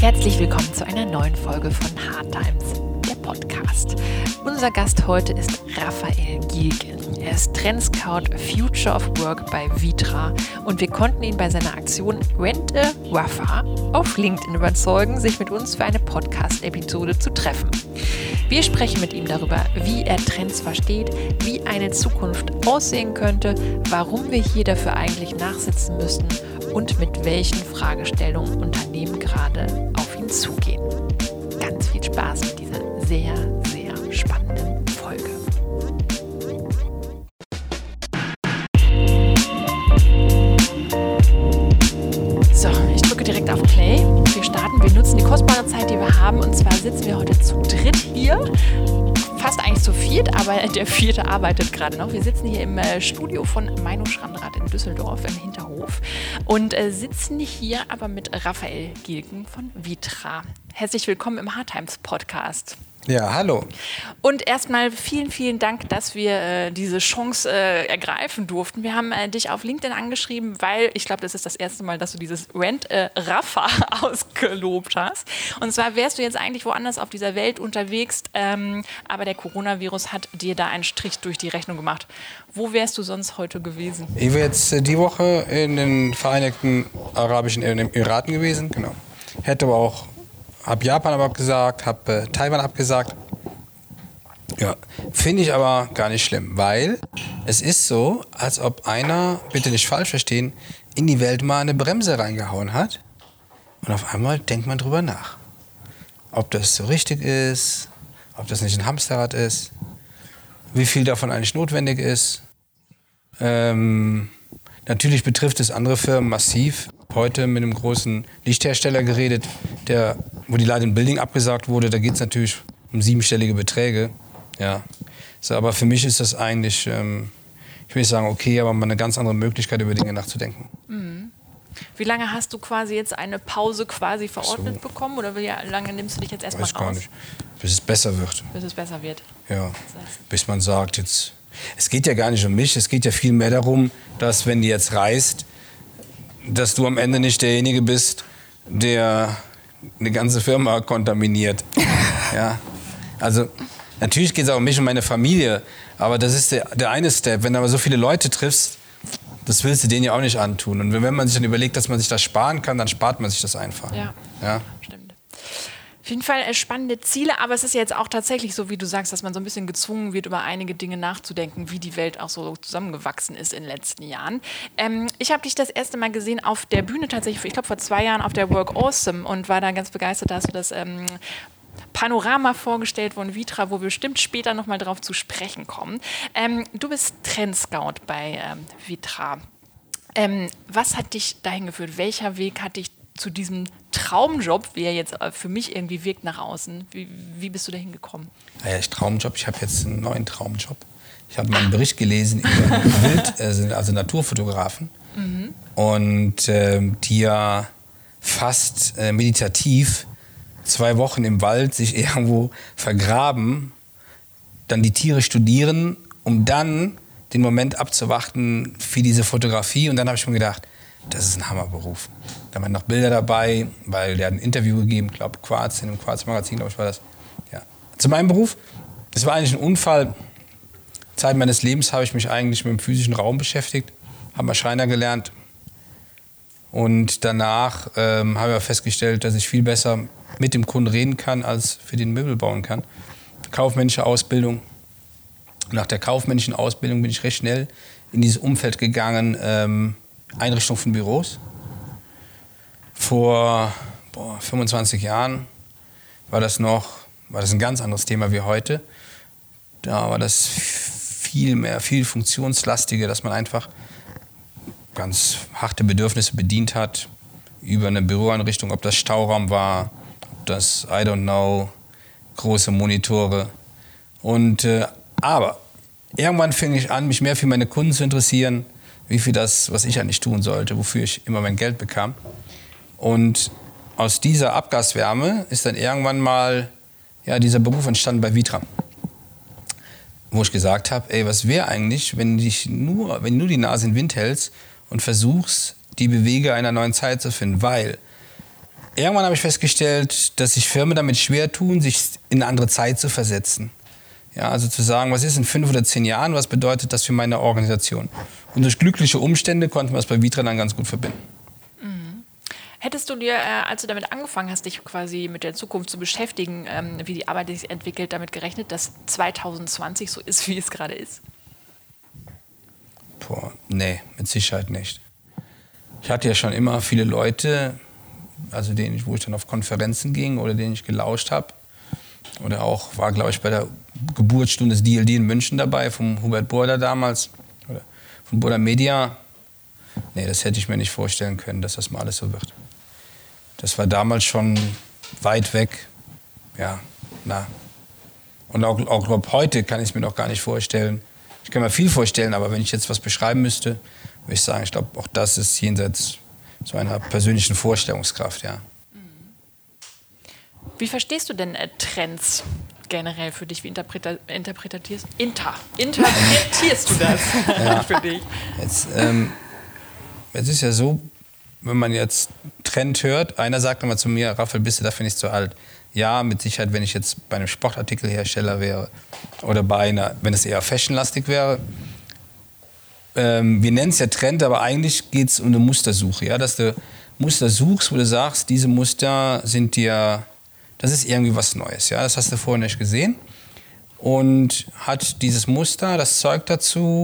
Herzlich willkommen zu einer neuen Folge von Hard Times, der Podcast. Unser Gast heute ist Raphael Gielgen. Er ist Trendscout Future of Work bei Vitra und wir konnten ihn bei seiner Aktion Rent a Rafa auf LinkedIn überzeugen, sich mit uns für eine Podcast-Episode zu treffen. Wir sprechen mit ihm darüber, wie er Trends versteht, wie eine Zukunft aussehen könnte, warum wir hier dafür eigentlich nachsitzen müssten und mit welchen Fragestellungen Unternehmen gerade auf ihn zugehen. Ganz viel Spaß mit dieser sehr, sehr spannenden Folge. So, ich drücke direkt auf Play. Wir starten. Wir nutzen die kostbare Zeit, die wir haben. Und zwar sitzen wir heute zu dritt hier fast eigentlich zu viert, aber der vierte arbeitet gerade noch. Wir sitzen hier im äh, Studio von Meino Schrandrath in Düsseldorf im Hinterhof und äh, sitzen hier aber mit Raphael Gilgen von Vitra. Herzlich willkommen im Hard Times Podcast. Ja, hallo. Und erstmal vielen, vielen Dank, dass wir äh, diese Chance äh, ergreifen durften. Wir haben äh, dich auf LinkedIn angeschrieben, weil ich glaube, das ist das erste Mal, dass du dieses Rent äh, Rafa ausgelobt hast. Und zwar wärst du jetzt eigentlich woanders auf dieser Welt unterwegs, ähm, aber der Coronavirus hat dir da einen Strich durch die Rechnung gemacht. Wo wärst du sonst heute gewesen? Ich wäre jetzt äh, die Woche in den Vereinigten Arabischen Emiraten gewesen, genau. Hätte aber auch habe Japan aber abgesagt, habe äh, Taiwan abgesagt. Ja, finde ich aber gar nicht schlimm, weil es ist so, als ob einer, bitte nicht falsch verstehen, in die Welt mal eine Bremse reingehauen hat und auf einmal denkt man drüber nach. Ob das so richtig ist, ob das nicht ein Hamsterrad ist, wie viel davon eigentlich notwendig ist. Ähm, natürlich betrifft es andere Firmen massiv. Heute mit einem großen Lichthersteller geredet, der wo die Light Building abgesagt wurde, da geht es natürlich um siebenstellige Beträge. Ja. So, aber für mich ist das eigentlich, ähm, ich will nicht sagen, okay, aber mal eine ganz andere Möglichkeit, über Dinge nachzudenken. Mhm. Wie lange hast du quasi jetzt eine Pause quasi verordnet so. bekommen? Oder wie lange nimmst du dich jetzt erstmal raus? Gar nicht. Bis es besser wird. Bis es besser wird. Ja. Bis man sagt, jetzt. Es geht ja gar nicht um mich, es geht ja viel mehr darum, dass, wenn du jetzt reist, dass du am Ende nicht derjenige bist, der eine ganze Firma kontaminiert. ja. Also natürlich geht es auch um mich und meine Familie, aber das ist der, der eine Step. Wenn du aber so viele Leute triffst, das willst du denen ja auch nicht antun. Und wenn man sich dann überlegt, dass man sich das sparen kann, dann spart man sich das einfach. Ja, ja? stimmt. Auf jeden Fall äh, spannende Ziele, aber es ist jetzt auch tatsächlich so, wie du sagst, dass man so ein bisschen gezwungen wird, über einige Dinge nachzudenken, wie die Welt auch so zusammengewachsen ist in den letzten Jahren. Ähm, ich habe dich das erste Mal gesehen auf der Bühne tatsächlich, ich glaube vor zwei Jahren auf der Work Awesome und war da ganz begeistert, dass du das ähm, Panorama vorgestellt von Vitra, wo wir bestimmt später nochmal drauf zu sprechen kommen. Ähm, du bist Trendscout bei ähm, Vitra. Ähm, was hat dich dahin geführt? Welcher Weg hat dich zu diesem Traumjob, wie er jetzt äh, für mich irgendwie wirkt nach außen, wie, wie bist du da hingekommen? Ja, ich Traumjob, ich habe jetzt einen neuen Traumjob. Ich habe mal einen Bericht gelesen über Wild, also, also Naturfotografen. Mhm. Und äh, die ja fast äh, meditativ zwei Wochen im Wald sich irgendwo vergraben, dann die Tiere studieren, um dann den Moment abzuwarten für diese Fotografie. Und dann habe ich mir gedacht, das ist ein Hammerberuf. Da waren noch Bilder dabei, weil der hat ein Interview gegeben, glaube Quarz, in einem Quarz-Magazin, glaube ich, war das. Ja. Zu meinem Beruf, es war eigentlich ein Unfall. Zeit meines Lebens habe ich mich eigentlich mit dem physischen Raum beschäftigt, habe mal Schreiner gelernt. Und danach ähm, habe ich festgestellt, dass ich viel besser mit dem Kunden reden kann, als für den Möbel bauen kann. Kaufmännische Ausbildung. Nach der kaufmännischen Ausbildung bin ich recht schnell in dieses Umfeld gegangen, ähm, Einrichtung von Büros. Vor boah, 25 Jahren war das noch war das ein ganz anderes Thema wie heute. Da war das viel mehr, viel funktionslastiger, dass man einfach ganz harte Bedürfnisse bedient hat über eine Büroeinrichtung, ob das Stauraum war, ob das, I don't know, große Monitore. Und, äh, aber irgendwann fing ich an, mich mehr für meine Kunden zu interessieren, wie viel das, was ich eigentlich tun sollte, wofür ich immer mein Geld bekam. Und aus dieser Abgaswärme ist dann irgendwann mal ja, dieser Beruf entstanden bei Vitra. Wo ich gesagt habe, ey, was wäre eigentlich, wenn, dich nur, wenn du die Nase in den Wind hältst und versuchst, die Bewege einer neuen Zeit zu finden? Weil irgendwann habe ich festgestellt, dass sich Firmen damit schwer tun, sich in eine andere Zeit zu versetzen. Ja, also zu sagen, was ist in fünf oder zehn Jahren, was bedeutet das für meine Organisation? Und durch glückliche Umstände konnten wir es bei Vitra dann ganz gut verbinden. Hättest du dir, äh, als du damit angefangen hast, dich quasi mit der Zukunft zu beschäftigen, ähm, wie die Arbeit sich entwickelt, damit gerechnet, dass 2020 so ist, wie es gerade ist? Boah, nee, mit Sicherheit nicht. Ich hatte ja schon immer viele Leute, also denen, wo ich dann auf Konferenzen ging oder denen ich gelauscht habe. Oder auch war, glaube ich, bei der Geburtsstunde des DLD in München dabei, vom Hubert Border damals, oder von Border Media. Nee, das hätte ich mir nicht vorstellen können, dass das mal alles so wird. Das war damals schon weit weg. Ja, na. Und auch, auch glaub, heute kann ich es mir noch gar nicht vorstellen. Ich kann mir viel vorstellen, aber wenn ich jetzt was beschreiben müsste, würde ich sagen, ich glaube, auch das ist jenseits so einer persönlichen Vorstellungskraft, ja. Wie verstehst du denn äh, Trends generell für dich? Wie interpreta interpretierst, inter, interpretierst du das ja. für dich? Jetzt, ähm, es ist ja so, wenn man jetzt Trend hört, einer sagt immer zu mir, Raphael, bist du dafür nicht zu alt? Ja, mit Sicherheit, wenn ich jetzt bei einem Sportartikelhersteller wäre oder bei einer, wenn es eher fashionlastig wäre. Ähm, wir nennen es ja Trend, aber eigentlich geht es um eine Mustersuche. Ja? Dass du Muster suchst, wo du sagst, diese Muster sind dir das ist irgendwie was Neues. Ja? Das hast du vorher nicht gesehen. Und hat dieses Muster das Zeug dazu,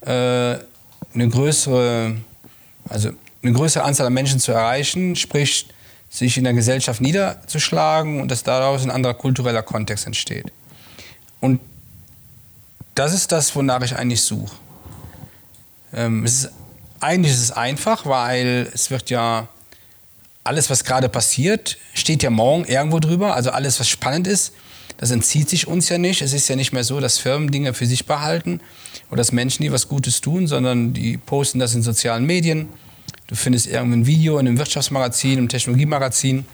äh, eine, größere, also eine größere Anzahl an Menschen zu erreichen, sprich sich in der Gesellschaft niederzuschlagen und dass daraus ein anderer kultureller Kontext entsteht. Und das ist das, wonach ich eigentlich suche. Ähm, es ist, eigentlich ist es einfach, weil es wird ja alles, was gerade passiert, steht ja morgen irgendwo drüber. Also alles, was spannend ist, das entzieht sich uns ja nicht. Es ist ja nicht mehr so, dass Firmen Dinge für sich behalten oder dass Menschen, die was Gutes tun, sondern die posten das in sozialen Medien. Du findest irgendein Video in einem Wirtschaftsmagazin, im Technologiemagazin.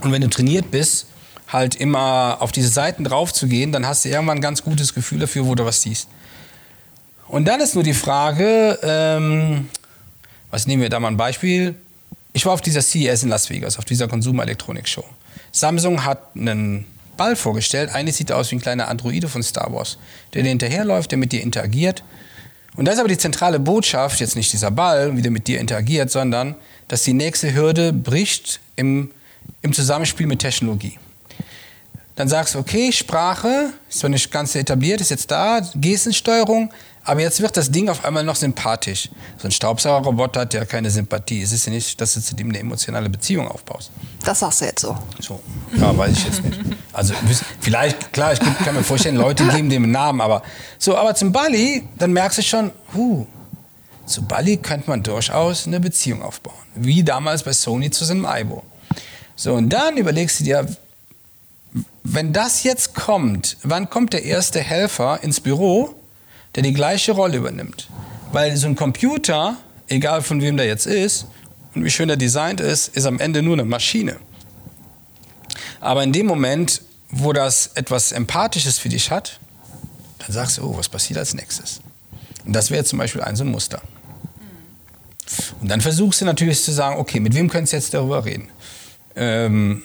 Und wenn du trainiert bist, halt immer auf diese Seiten drauf zu gehen, dann hast du irgendwann ein ganz gutes Gefühl dafür, wo du was siehst. Und dann ist nur die Frage, ähm, was nehmen wir da mal ein Beispiel? Ich war auf dieser CES in Las Vegas, auf dieser Konsumelektronik-Show. Samsung hat einen Ball vorgestellt. Eigentlich sieht er aus wie ein kleiner Androide von Star Wars, der dir hinterherläuft, der mit dir interagiert. Und da ist aber die zentrale Botschaft, jetzt nicht dieser Ball, wie der mit dir interagiert, sondern, dass die nächste Hürde bricht im, im Zusammenspiel mit Technologie. Dann sagst du, okay, Sprache ist zwar nicht ganz etabliert, ist jetzt da, Gestensteuerung, aber jetzt wird das Ding auf einmal noch sympathisch. So ein Staubsaugerroboter hat ja keine Sympathie. Es ist ja nicht, dass du zu dem eine emotionale Beziehung aufbaust. Das sagst du jetzt so. So, ja, weiß ich jetzt nicht. Also vielleicht, klar, ich kann mir vorstellen, Leute geben dem einen Namen, aber so, aber zum Bali, dann merkst du schon, huh, zu Bali könnte man durchaus eine Beziehung aufbauen. Wie damals bei Sony zu seinem Aibo. So, und dann überlegst du dir, wenn das jetzt kommt, wann kommt der erste Helfer ins Büro der die gleiche Rolle übernimmt. Weil so ein Computer, egal von wem der jetzt ist und wie schön er designt ist, ist am Ende nur eine Maschine. Aber in dem Moment, wo das etwas Empathisches für dich hat, dann sagst du, oh, was passiert als nächstes? Und das wäre zum Beispiel ein so ein Muster. Und dann versuchst du natürlich zu sagen, okay, mit wem könntest du jetzt darüber reden? Ähm,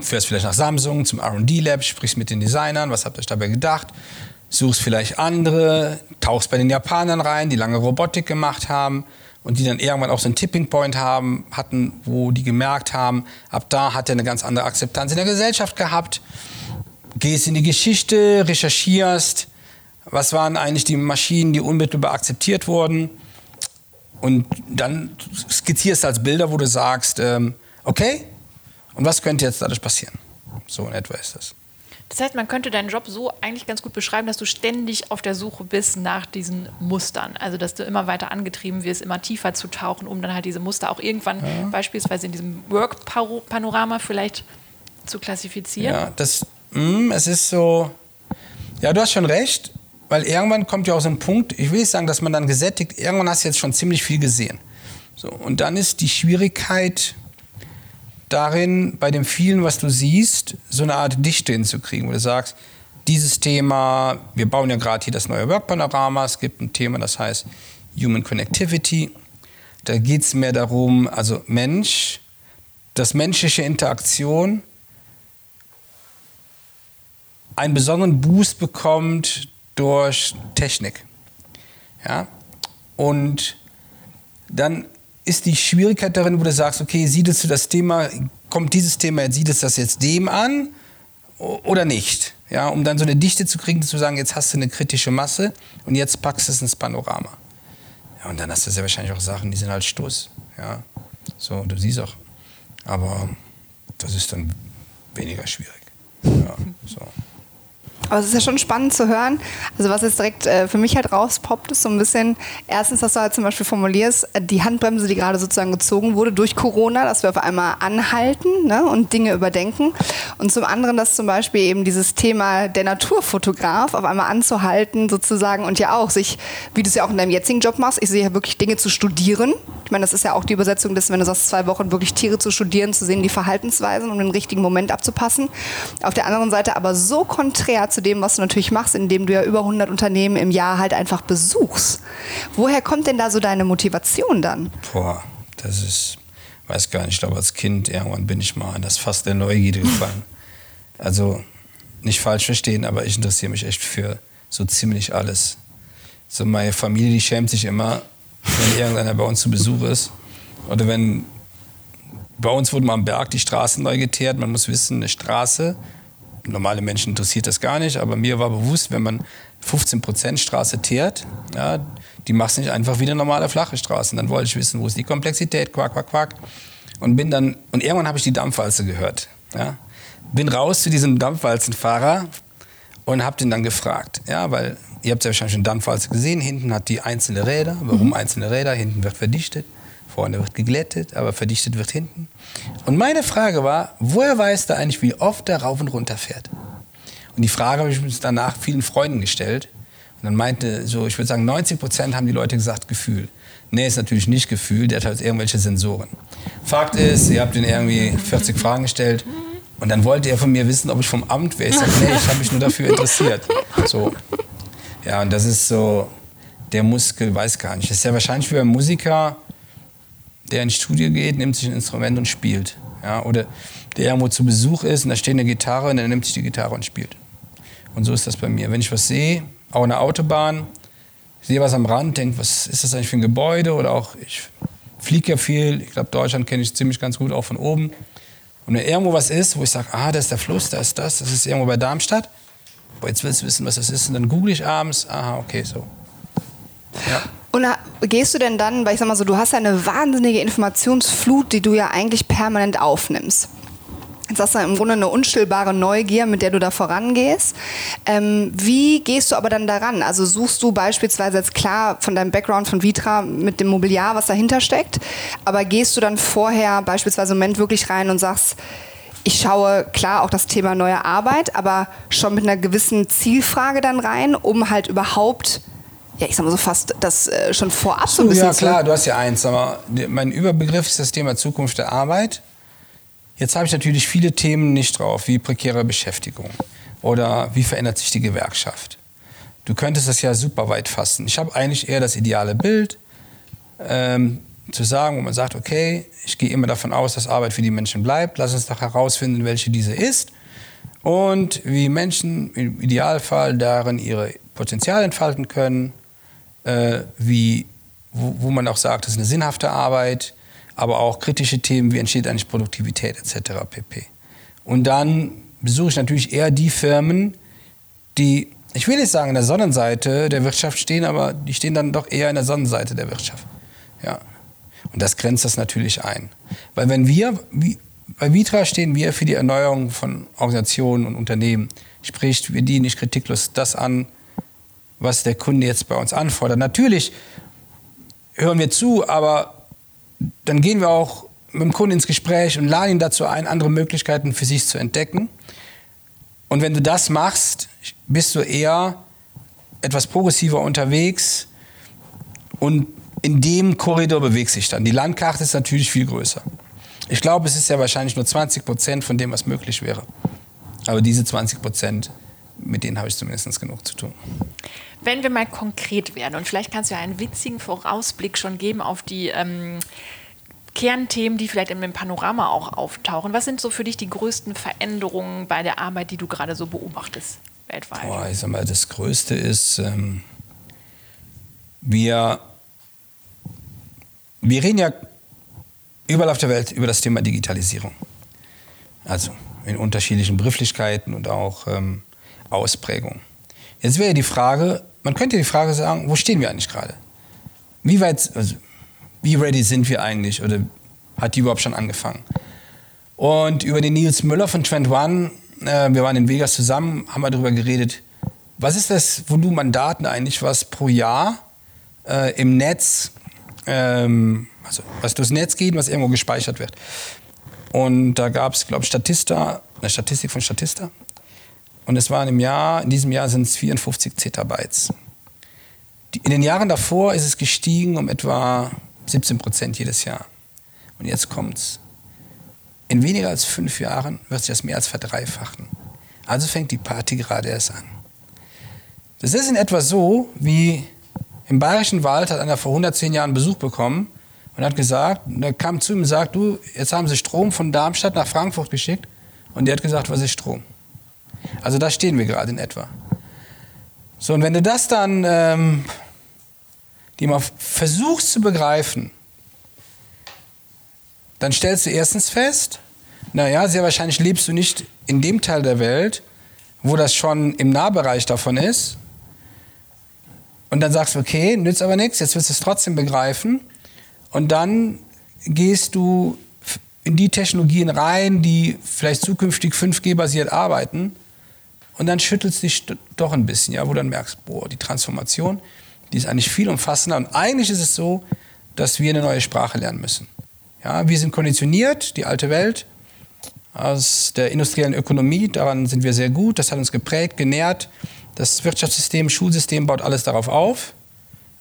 fährst vielleicht nach Samsung zum R&D Lab, sprichst mit den Designern, was habt ihr euch dabei gedacht? Suchst vielleicht andere, tauchst bei den Japanern rein, die lange Robotik gemacht haben und die dann irgendwann auch so einen Tipping Point haben, hatten, wo die gemerkt haben, ab da hat er eine ganz andere Akzeptanz in der Gesellschaft gehabt. Gehst in die Geschichte, recherchierst, was waren eigentlich die Maschinen, die unmittelbar akzeptiert wurden und dann skizzierst du als Bilder, wo du sagst, ähm, okay, und was könnte jetzt dadurch passieren? So in etwa ist das. Das heißt, man könnte deinen Job so eigentlich ganz gut beschreiben, dass du ständig auf der Suche bist nach diesen Mustern. Also, dass du immer weiter angetrieben wirst, immer tiefer zu tauchen, um dann halt diese Muster auch irgendwann ja. beispielsweise in diesem Work-Panorama vielleicht zu klassifizieren. Ja, das, mh, mm, es ist so, ja, du hast schon recht, weil irgendwann kommt ja auch so ein Punkt, ich will nicht sagen, dass man dann gesättigt, irgendwann hast du jetzt schon ziemlich viel gesehen. So, und dann ist die Schwierigkeit, darin, bei dem vielen, was du siehst, so eine Art Dichte hinzukriegen, wo du sagst, dieses Thema, wir bauen ja gerade hier das neue Work-Panorama, es gibt ein Thema, das heißt Human Connectivity. Da geht es mehr darum, also Mensch dass menschliche Interaktion einen besonderen Boost bekommt durch Technik. Ja? Und dann ist die Schwierigkeit darin, wo du sagst, okay, siedest du das Thema, kommt dieses Thema, jetzt siedest das jetzt dem an oder nicht? Ja, um dann so eine Dichte zu kriegen, zu sagen, jetzt hast du eine kritische Masse und jetzt packst du es ins Panorama. Ja, und dann hast du sehr wahrscheinlich auch Sachen, die sind halt Stoß. Ja, so, du siehst auch. Aber das ist dann weniger schwierig. Ja, so. Aber es ist ja schon spannend zu hören. Also was jetzt direkt äh, für mich halt rauspoppt, ist so ein bisschen, erstens, dass du halt zum Beispiel formulierst, äh, die Handbremse, die gerade sozusagen gezogen wurde durch Corona, dass wir auf einmal anhalten ne, und Dinge überdenken. Und zum anderen, dass zum Beispiel eben dieses Thema der Naturfotograf auf einmal anzuhalten sozusagen und ja auch sich, wie du es ja auch in deinem jetzigen Job machst, ich sehe ja wirklich Dinge zu studieren. Ich meine, das ist ja auch die Übersetzung des, wenn du sagst, zwei Wochen wirklich Tiere zu studieren, zu sehen, die Verhaltensweisen, um den richtigen Moment abzupassen. Auf der anderen Seite aber so konträr zu dem, was du natürlich machst, indem du ja über 100 Unternehmen im Jahr halt einfach besuchst. Woher kommt denn da so deine Motivation dann? Boah, das ist, weiß gar nicht, ich glaube als Kind irgendwann bin ich mal an das Fass der Neugierde gefallen. Also nicht falsch verstehen, aber ich interessiere mich echt für so ziemlich alles. So meine Familie, die schämt sich immer, wenn irgendeiner bei uns zu Besuch ist. Oder wenn bei uns wurde mal am Berg die Straße neu geteert. Man muss wissen, eine Straße normale Menschen interessiert das gar nicht, aber mir war bewusst, wenn man 15% Straße teert, ja, die machst du nicht einfach wie eine normale flache Straße. Dann wollte ich wissen, wo ist die Komplexität, quack, quack, quack. Und bin dann, und irgendwann habe ich die Dampfwalze gehört. Ja. Bin raus zu diesem Dampfwalzenfahrer und habe den dann gefragt, ja, weil ihr habt ja wahrscheinlich schon Dampfwalze gesehen, hinten hat die einzelne Räder. Warum mhm. einzelne Räder? Hinten wird verdichtet. Vorne wird geglättet, aber verdichtet wird hinten. Und meine Frage war, woher weiß der eigentlich, wie oft er rauf und runter fährt? Und die Frage habe ich mir danach vielen Freunden gestellt. Und dann meinte so, ich würde sagen, 90 Prozent haben die Leute gesagt, Gefühl. Nee, ist natürlich nicht Gefühl, der hat halt irgendwelche Sensoren. Fakt ist, ihr habt ihn irgendwie 40 Fragen gestellt. Und dann wollte er von mir wissen, ob ich vom Amt wäre. Ich sage, nee, ich habe mich nur dafür interessiert. So. Ja, und das ist so, der Muskel weiß gar nicht. Das ist ja wahrscheinlich wie beim Musiker, der ins Studio geht, nimmt sich ein Instrument und spielt. Ja, oder der irgendwo zu Besuch ist und da steht eine Gitarre und er nimmt sich die Gitarre und spielt. Und so ist das bei mir. Wenn ich was sehe, auch eine Autobahn, sehe was am Rand, denke, was ist das eigentlich für ein Gebäude? Oder auch, ich fliege ja viel, ich glaube, Deutschland kenne ich ziemlich ganz gut, auch von oben. Und wenn irgendwo was ist, wo ich sage, ah, da ist der Fluss, da ist das, das ist irgendwo bei Darmstadt. Boah, jetzt willst du wissen, was das ist. Und dann google ich abends, aha, okay, so. Ja. Und gehst du denn dann, weil ich sag mal so, du hast ja eine wahnsinnige Informationsflut, die du ja eigentlich permanent aufnimmst. Jetzt hast du im Grunde eine unstillbare Neugier, mit der du da vorangehst. Ähm, wie gehst du aber dann daran? Also suchst du beispielsweise jetzt klar von deinem Background von Vitra mit dem Mobiliar, was dahinter steckt, aber gehst du dann vorher beispielsweise im Moment wirklich rein und sagst, ich schaue klar auch das Thema neue Arbeit, aber schon mit einer gewissen Zielfrage dann rein, um halt überhaupt ja, ich sag mal so fast das äh, schon vorab so ein bisschen. Ja, klar, du hast ja eins. Aber mein Überbegriff ist das Thema Zukunft der Arbeit. Jetzt habe ich natürlich viele Themen nicht drauf, wie prekäre Beschäftigung oder wie verändert sich die Gewerkschaft. Du könntest das ja super weit fassen. Ich habe eigentlich eher das ideale Bild, ähm, zu sagen, wo man sagt, okay, ich gehe immer davon aus, dass Arbeit für die Menschen bleibt. Lass uns doch herausfinden, welche diese ist und wie Menschen im Idealfall darin ihre Potenzial entfalten können äh, wie, wo, wo, man auch sagt, das ist eine sinnhafte Arbeit, aber auch kritische Themen, wie entsteht eigentlich Produktivität etc. pp. Und dann besuche ich natürlich eher die Firmen, die, ich will nicht sagen, an der Sonnenseite der Wirtschaft stehen, aber die stehen dann doch eher an der Sonnenseite der Wirtschaft. Ja. Und das grenzt das natürlich ein. Weil wenn wir, wie, bei Vitra stehen wir für die Erneuerung von Organisationen und Unternehmen. Sprich, wir dienen nicht kritiklos das an, was der Kunde jetzt bei uns anfordert. Natürlich hören wir zu, aber dann gehen wir auch mit dem Kunden ins Gespräch und laden ihn dazu ein, andere Möglichkeiten für sich zu entdecken. Und wenn du das machst, bist du eher etwas progressiver unterwegs und in dem Korridor bewegst sich dann. Die Landkarte ist natürlich viel größer. Ich glaube, es ist ja wahrscheinlich nur 20 Prozent von dem, was möglich wäre. Aber diese 20 Prozent, mit denen habe ich zumindest genug zu tun. Wenn wir mal konkret werden und vielleicht kannst du ja einen witzigen Vorausblick schon geben auf die ähm, Kernthemen, die vielleicht im Panorama auch auftauchen. Was sind so für dich die größten Veränderungen bei der Arbeit, die du gerade so beobachtest weltweit? Boah, ich sag mal, das Größte ist, ähm, wir, wir reden ja überall auf der Welt über das Thema Digitalisierung. Also in unterschiedlichen Begrifflichkeiten und auch ähm, Ausprägungen. Jetzt wäre die Frage, man könnte die Frage sagen, wo stehen wir eigentlich gerade? Wie weit, also, wie ready sind wir eigentlich oder hat die überhaupt schon angefangen? Und über den Nils Müller von Trend One, äh, wir waren in Vegas zusammen, haben wir darüber geredet, was ist das Volumen an Daten eigentlich, was pro Jahr äh, im Netz, ähm, also was durchs Netz geht, was irgendwo gespeichert wird. Und da gab es, glaube ich, Statista, eine Statistik von Statista. Und es waren im Jahr, in diesem Jahr sind es 54 Zettabytes. In den Jahren davor ist es gestiegen um etwa 17 Prozent jedes Jahr. Und jetzt kommt's. In weniger als fünf Jahren wird sich das mehr als verdreifachen. Also fängt die Party gerade erst an. Das ist in etwa so, wie im Bayerischen Wald hat einer vor 110 Jahren Besuch bekommen und hat gesagt, der kam zu ihm und sagt, du, jetzt haben sie Strom von Darmstadt nach Frankfurt geschickt. Und der hat gesagt, was ist Strom? Also da stehen wir gerade in etwa. So, und wenn du das dann ähm, die mal versuchst zu begreifen, dann stellst du erstens fest, naja, sehr wahrscheinlich lebst du nicht in dem Teil der Welt, wo das schon im Nahbereich davon ist. Und dann sagst du, okay, nützt aber nichts, jetzt wirst du es trotzdem begreifen. Und dann gehst du in die Technologien rein, die vielleicht zukünftig 5G-basiert arbeiten. Und dann schüttelst du dich doch ein bisschen, ja, wo du dann merkst, boah, die Transformation, die ist eigentlich viel umfassender. Und eigentlich ist es so, dass wir eine neue Sprache lernen müssen. Ja, wir sind konditioniert, die alte Welt, aus der industriellen Ökonomie. Daran sind wir sehr gut. Das hat uns geprägt, genährt. Das Wirtschaftssystem, Schulsystem baut alles darauf auf.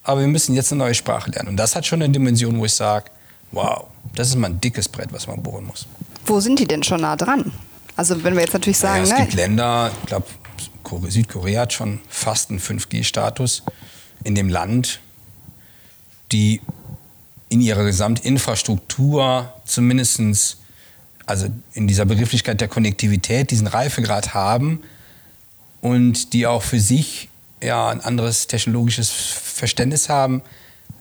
Aber wir müssen jetzt eine neue Sprache lernen. Und das hat schon eine Dimension, wo ich sage, wow, das ist mal ein dickes Brett, was man bohren muss. Wo sind die denn schon nah dran? Also wenn wir jetzt natürlich sagen, ja, es ne? gibt Länder, ich glaube, Südkorea hat schon fast einen 5G-Status in dem Land, die in ihrer Gesamtinfrastruktur zumindest, also in dieser Begrifflichkeit der Konnektivität, diesen Reifegrad haben und die auch für sich ja, ein anderes technologisches Verständnis haben,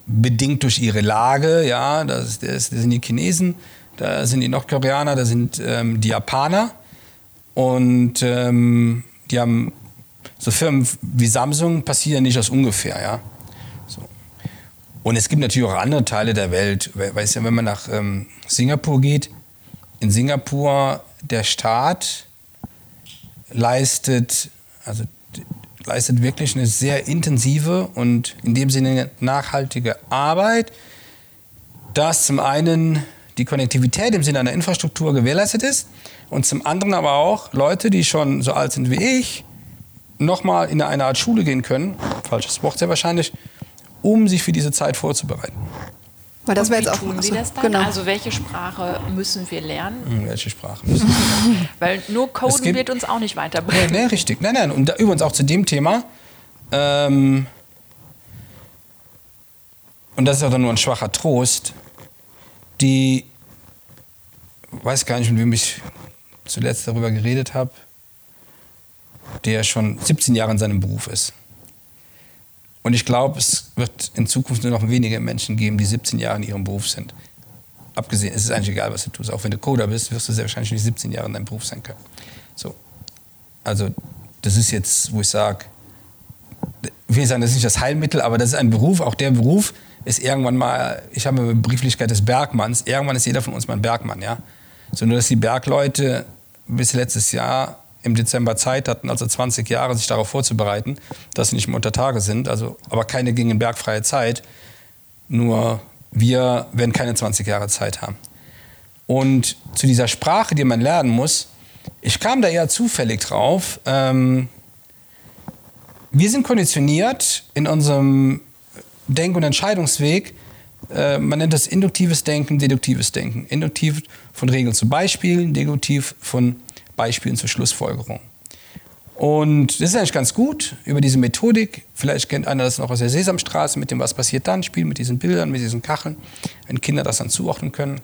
bedingt durch ihre Lage. Ja, das, das, das sind die Chinesen, da sind die Nordkoreaner, da sind ähm, die Japaner. Und ähm, die haben so Firmen wie Samsung passieren nicht aus ungefähr, ja. So. Und es gibt natürlich auch andere Teile der Welt. Weißt du, wenn man nach ähm, Singapur geht, in Singapur der Staat leistet, also leistet wirklich eine sehr intensive und in dem Sinne nachhaltige Arbeit, dass zum einen die Konnektivität im Sinne einer Infrastruktur gewährleistet ist und zum anderen aber auch Leute, die schon so alt sind wie ich, nochmal in eine Art Schule gehen können, falsches Wort sehr wahrscheinlich, um sich für diese Zeit vorzubereiten. Weil das wäre jetzt auch tun Sie so, das dann? Genau. Also welche Sprache müssen wir lernen? Hm, Welche Sprache müssen wir lernen? Weil nur Coden gibt- wird uns auch nicht Nee, weiterbringen. nee, richtig. Nein, nein. Und da, übrigens auch zu dem Thema. Ähm, und das ist auch dann nur ein schwacher Trost. Die, weiß gar nicht, mit wem ich zuletzt darüber geredet habe, der schon 17 Jahre in seinem Beruf ist. Und ich glaube, es wird in Zukunft nur noch wenige Menschen geben, die 17 Jahre in ihrem Beruf sind. Abgesehen, es ist eigentlich egal, was du tust. Auch wenn du Coder bist, wirst du sehr wahrscheinlich nicht 17 Jahre in deinem Beruf sein können. So. Also, das ist jetzt, wo ich sage, ich will sagen, das ist nicht das Heilmittel, aber das ist ein Beruf. Auch der Beruf ist irgendwann mal, ich habe eine Brieflichkeit des Bergmanns, irgendwann ist jeder von uns mal ein Bergmann, ja. So nur, dass die Bergleute bis letztes Jahr im Dezember Zeit hatten, also 20 Jahre, sich darauf vorzubereiten, dass sie nicht mehr unter Tage sind, also, aber keine gingen bergfreie Zeit. Nur wir werden keine 20 Jahre Zeit haben. Und zu dieser Sprache, die man lernen muss, ich kam da eher zufällig drauf. Ähm, wir sind konditioniert in unserem Denk- und Entscheidungsweg. Äh, man nennt das induktives Denken, deduktives Denken. Induktiv von Regeln zu Beispielen, deduktiv von Beispielen zur Schlussfolgerung. Und das ist eigentlich ganz gut über diese Methodik. Vielleicht kennt einer das noch aus der Sesamstraße mit dem Was passiert dann, Spiel mit diesen Bildern, mit diesen Kacheln, wenn Kinder das dann zuordnen können.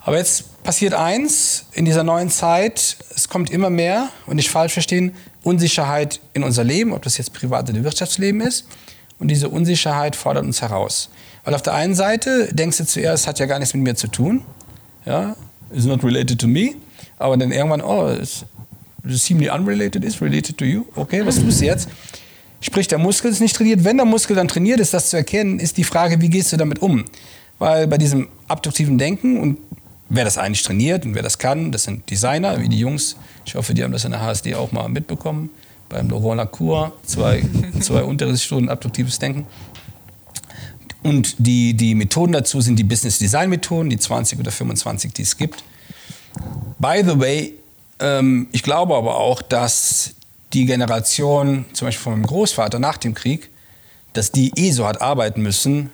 Aber jetzt passiert eins in dieser neuen Zeit, es kommt immer mehr, und nicht falsch verstehen, Unsicherheit in unser Leben, ob das jetzt Privat- oder Wirtschaftsleben ist. Und diese Unsicherheit fordert uns heraus. Weil auf der einen Seite denkst du zuerst, hat ja gar nichts mit mir zu tun. Ja, is not related to me. Aber dann irgendwann, oh, es seemingly unrelated is, related to you. Okay, was tust du jetzt? Sprich, der Muskel ist nicht trainiert. Wenn der Muskel dann trainiert ist, das zu erkennen, ist die Frage, wie gehst du damit um? Weil bei diesem abduktiven Denken und wer das eigentlich trainiert und wer das kann, das sind Designer, wie die Jungs. Ich hoffe, die haben das in der HSD auch mal mitbekommen. Beim Laurent Lacour, zwei, zwei Unterrichtsstunden abduktives Denken. Und die, die Methoden dazu sind die Business Design Methoden, die 20 oder 25, die es gibt. By the way, ähm, ich glaube aber auch, dass die Generation, zum Beispiel von meinem Großvater nach dem Krieg, dass die eh so hat arbeiten müssen,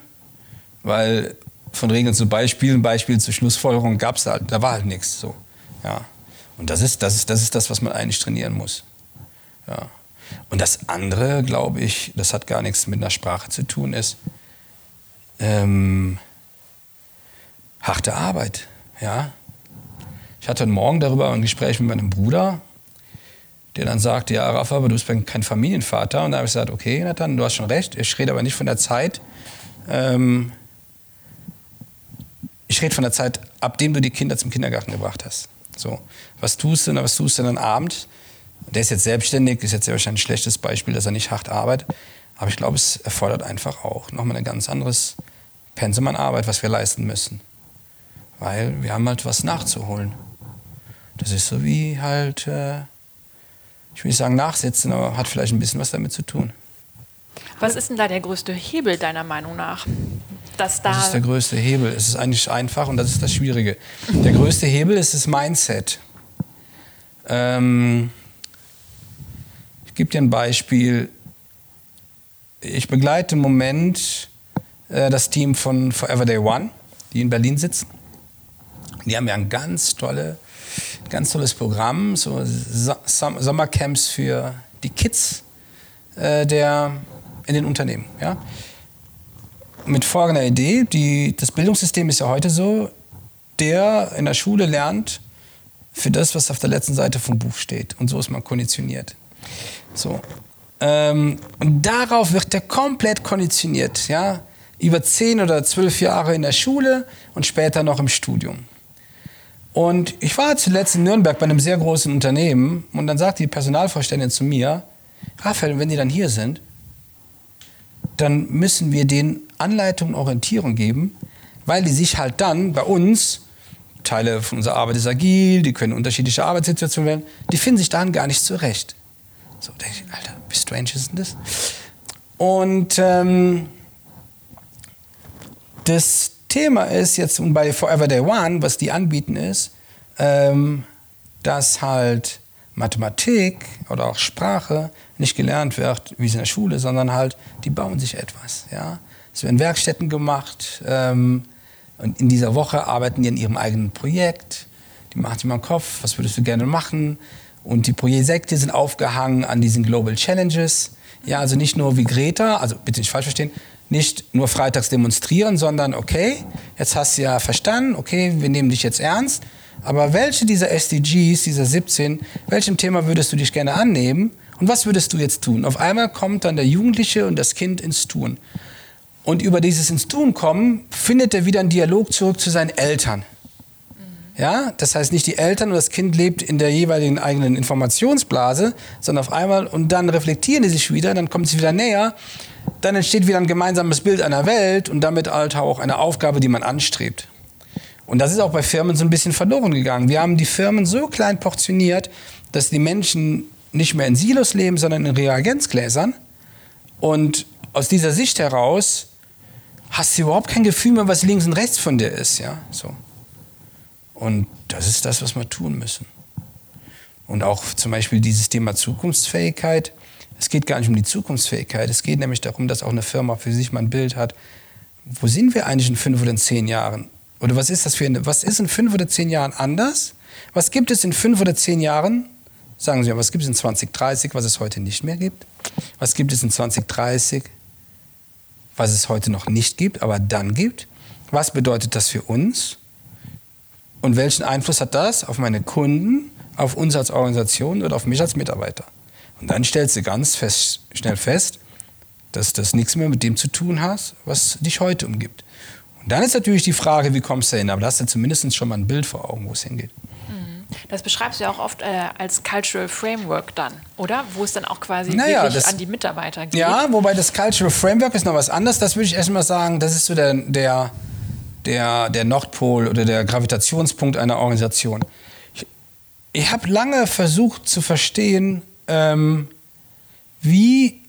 weil von Regeln zu Beispielen, Beispiel zu Schlussfolgerungen gab es halt, da war halt nichts so. Ja. Und das ist, das, ist, das ist das, was man eigentlich trainieren muss. Ja. Und das andere, glaube ich, das hat gar nichts mit einer Sprache zu tun, ist ähm, harte Arbeit. Ja. Ich hatte heute Morgen darüber ein Gespräch mit meinem Bruder, der dann sagte, ja, Rafa, aber du bist kein Familienvater. Und da habe ich gesagt, okay, Nathan, du hast schon recht. Ich rede aber nicht von der Zeit, ähm, ich rede von der Zeit, ab dem du die Kinder zum Kindergarten gebracht hast. So, was tust du, was tust du dann abend? Der ist jetzt selbstständig, ist jetzt sehr wahrscheinlich ein schlechtes Beispiel, dass er nicht hart arbeitet. Aber ich glaube, es erfordert einfach auch nochmal ein ganz anderes Pensum an Arbeit, was wir leisten müssen. Weil wir haben halt was nachzuholen. Das ist so wie halt, äh, ich will nicht sagen nachsitzen, aber hat vielleicht ein bisschen was damit zu tun. Was ist denn da der größte Hebel deiner Meinung nach? Dass da das ist der größte Hebel. Es ist eigentlich einfach und das ist das Schwierige. Der größte Hebel ist das Mindset. Ähm, gebe dir ein Beispiel. Ich begleite im Moment äh, das Team von Forever Day One, die in Berlin sitzen. Die haben ja ein ganz, tolle, ganz tolles Programm, so Sommercamps für die Kids äh, der in den Unternehmen. Ja? Mit folgender Idee, die, das Bildungssystem ist ja heute so, der in der Schule lernt für das, was auf der letzten Seite vom Buch steht. Und so ist man konditioniert. So. Ähm, und darauf wird der komplett konditioniert. Ja? Über zehn oder zwölf Jahre in der Schule und später noch im Studium. Und ich war zuletzt in Nürnberg bei einem sehr großen Unternehmen und dann sagte die Personalvorständin zu mir, Raphael, wenn die dann hier sind, dann müssen wir denen Anleitung und Orientierung geben, weil die sich halt dann bei uns, Teile von unserer Arbeit ist agil, die können unterschiedliche Arbeitssituationen wählen, die finden sich daran gar nicht zurecht. So denke ich, Alter, wie strange ist denn das? Und ähm, das Thema ist jetzt bei Forever Day One, was die anbieten, ist, ähm, dass halt Mathematik oder auch Sprache nicht gelernt wird, wie es in der Schule, sondern halt, die bauen sich etwas. Ja? Es werden Werkstätten gemacht ähm, und in dieser Woche arbeiten die an ihrem eigenen Projekt. Die machen sich mal im Kopf, was würdest du gerne machen? Und die Projekte sind aufgehangen an diesen Global Challenges. Ja, also nicht nur wie Greta, also bitte nicht falsch verstehen, nicht nur freitags demonstrieren, sondern okay, jetzt hast du ja verstanden, okay, wir nehmen dich jetzt ernst, aber welche dieser SDGs, dieser 17, welchem Thema würdest du dich gerne annehmen und was würdest du jetzt tun? Auf einmal kommt dann der Jugendliche und das Kind ins Tun. Und über dieses ins Tun kommen findet er wieder einen Dialog zurück zu seinen Eltern. Ja, das heißt nicht die Eltern und das Kind lebt in der jeweiligen eigenen Informationsblase, sondern auf einmal und dann reflektieren die sich wieder, dann kommen sie wieder näher, dann entsteht wieder ein gemeinsames Bild einer Welt und damit halt auch eine Aufgabe, die man anstrebt. Und das ist auch bei Firmen so ein bisschen verloren gegangen. Wir haben die Firmen so klein portioniert, dass die Menschen nicht mehr in Silos leben, sondern in Reagenzgläsern. Und aus dieser Sicht heraus hast du überhaupt kein Gefühl mehr, was links und rechts von dir ist. Ja? So. Und das ist das, was wir tun müssen. Und auch zum Beispiel dieses Thema Zukunftsfähigkeit. Es geht gar nicht um die Zukunftsfähigkeit. Es geht nämlich darum, dass auch eine Firma für sich mal ein Bild hat. Wo sind wir eigentlich in fünf oder in zehn Jahren? Oder was ist das für eine, was ist in fünf oder zehn Jahren anders? Was gibt es in fünf oder zehn Jahren, Sagen Sie mir, was gibt es in 2030, was es heute nicht mehr gibt? Was gibt es in 2030, was es heute noch nicht gibt, aber dann gibt? Was bedeutet das für uns? Und welchen Einfluss hat das auf meine Kunden, auf uns als Organisation oder auf mich als Mitarbeiter? Und dann stellst du ganz fest, schnell fest, dass das nichts mehr mit dem zu tun hat, was dich heute umgibt. Und dann ist natürlich die Frage, wie kommst du hin? Aber da hast du zumindest schon mal ein Bild vor Augen, wo es hingeht. Mhm. Das beschreibst du ja auch oft äh, als Cultural Framework dann, oder? Wo es dann auch quasi naja, wirklich das, an die Mitarbeiter geht. Ja, wobei das Cultural Framework ist noch was anderes. Das würde ich erstmal sagen, das ist so der, der, der, der Nordpol oder der Gravitationspunkt einer Organisation. Ich, ich habe lange versucht zu verstehen, ähm, wie,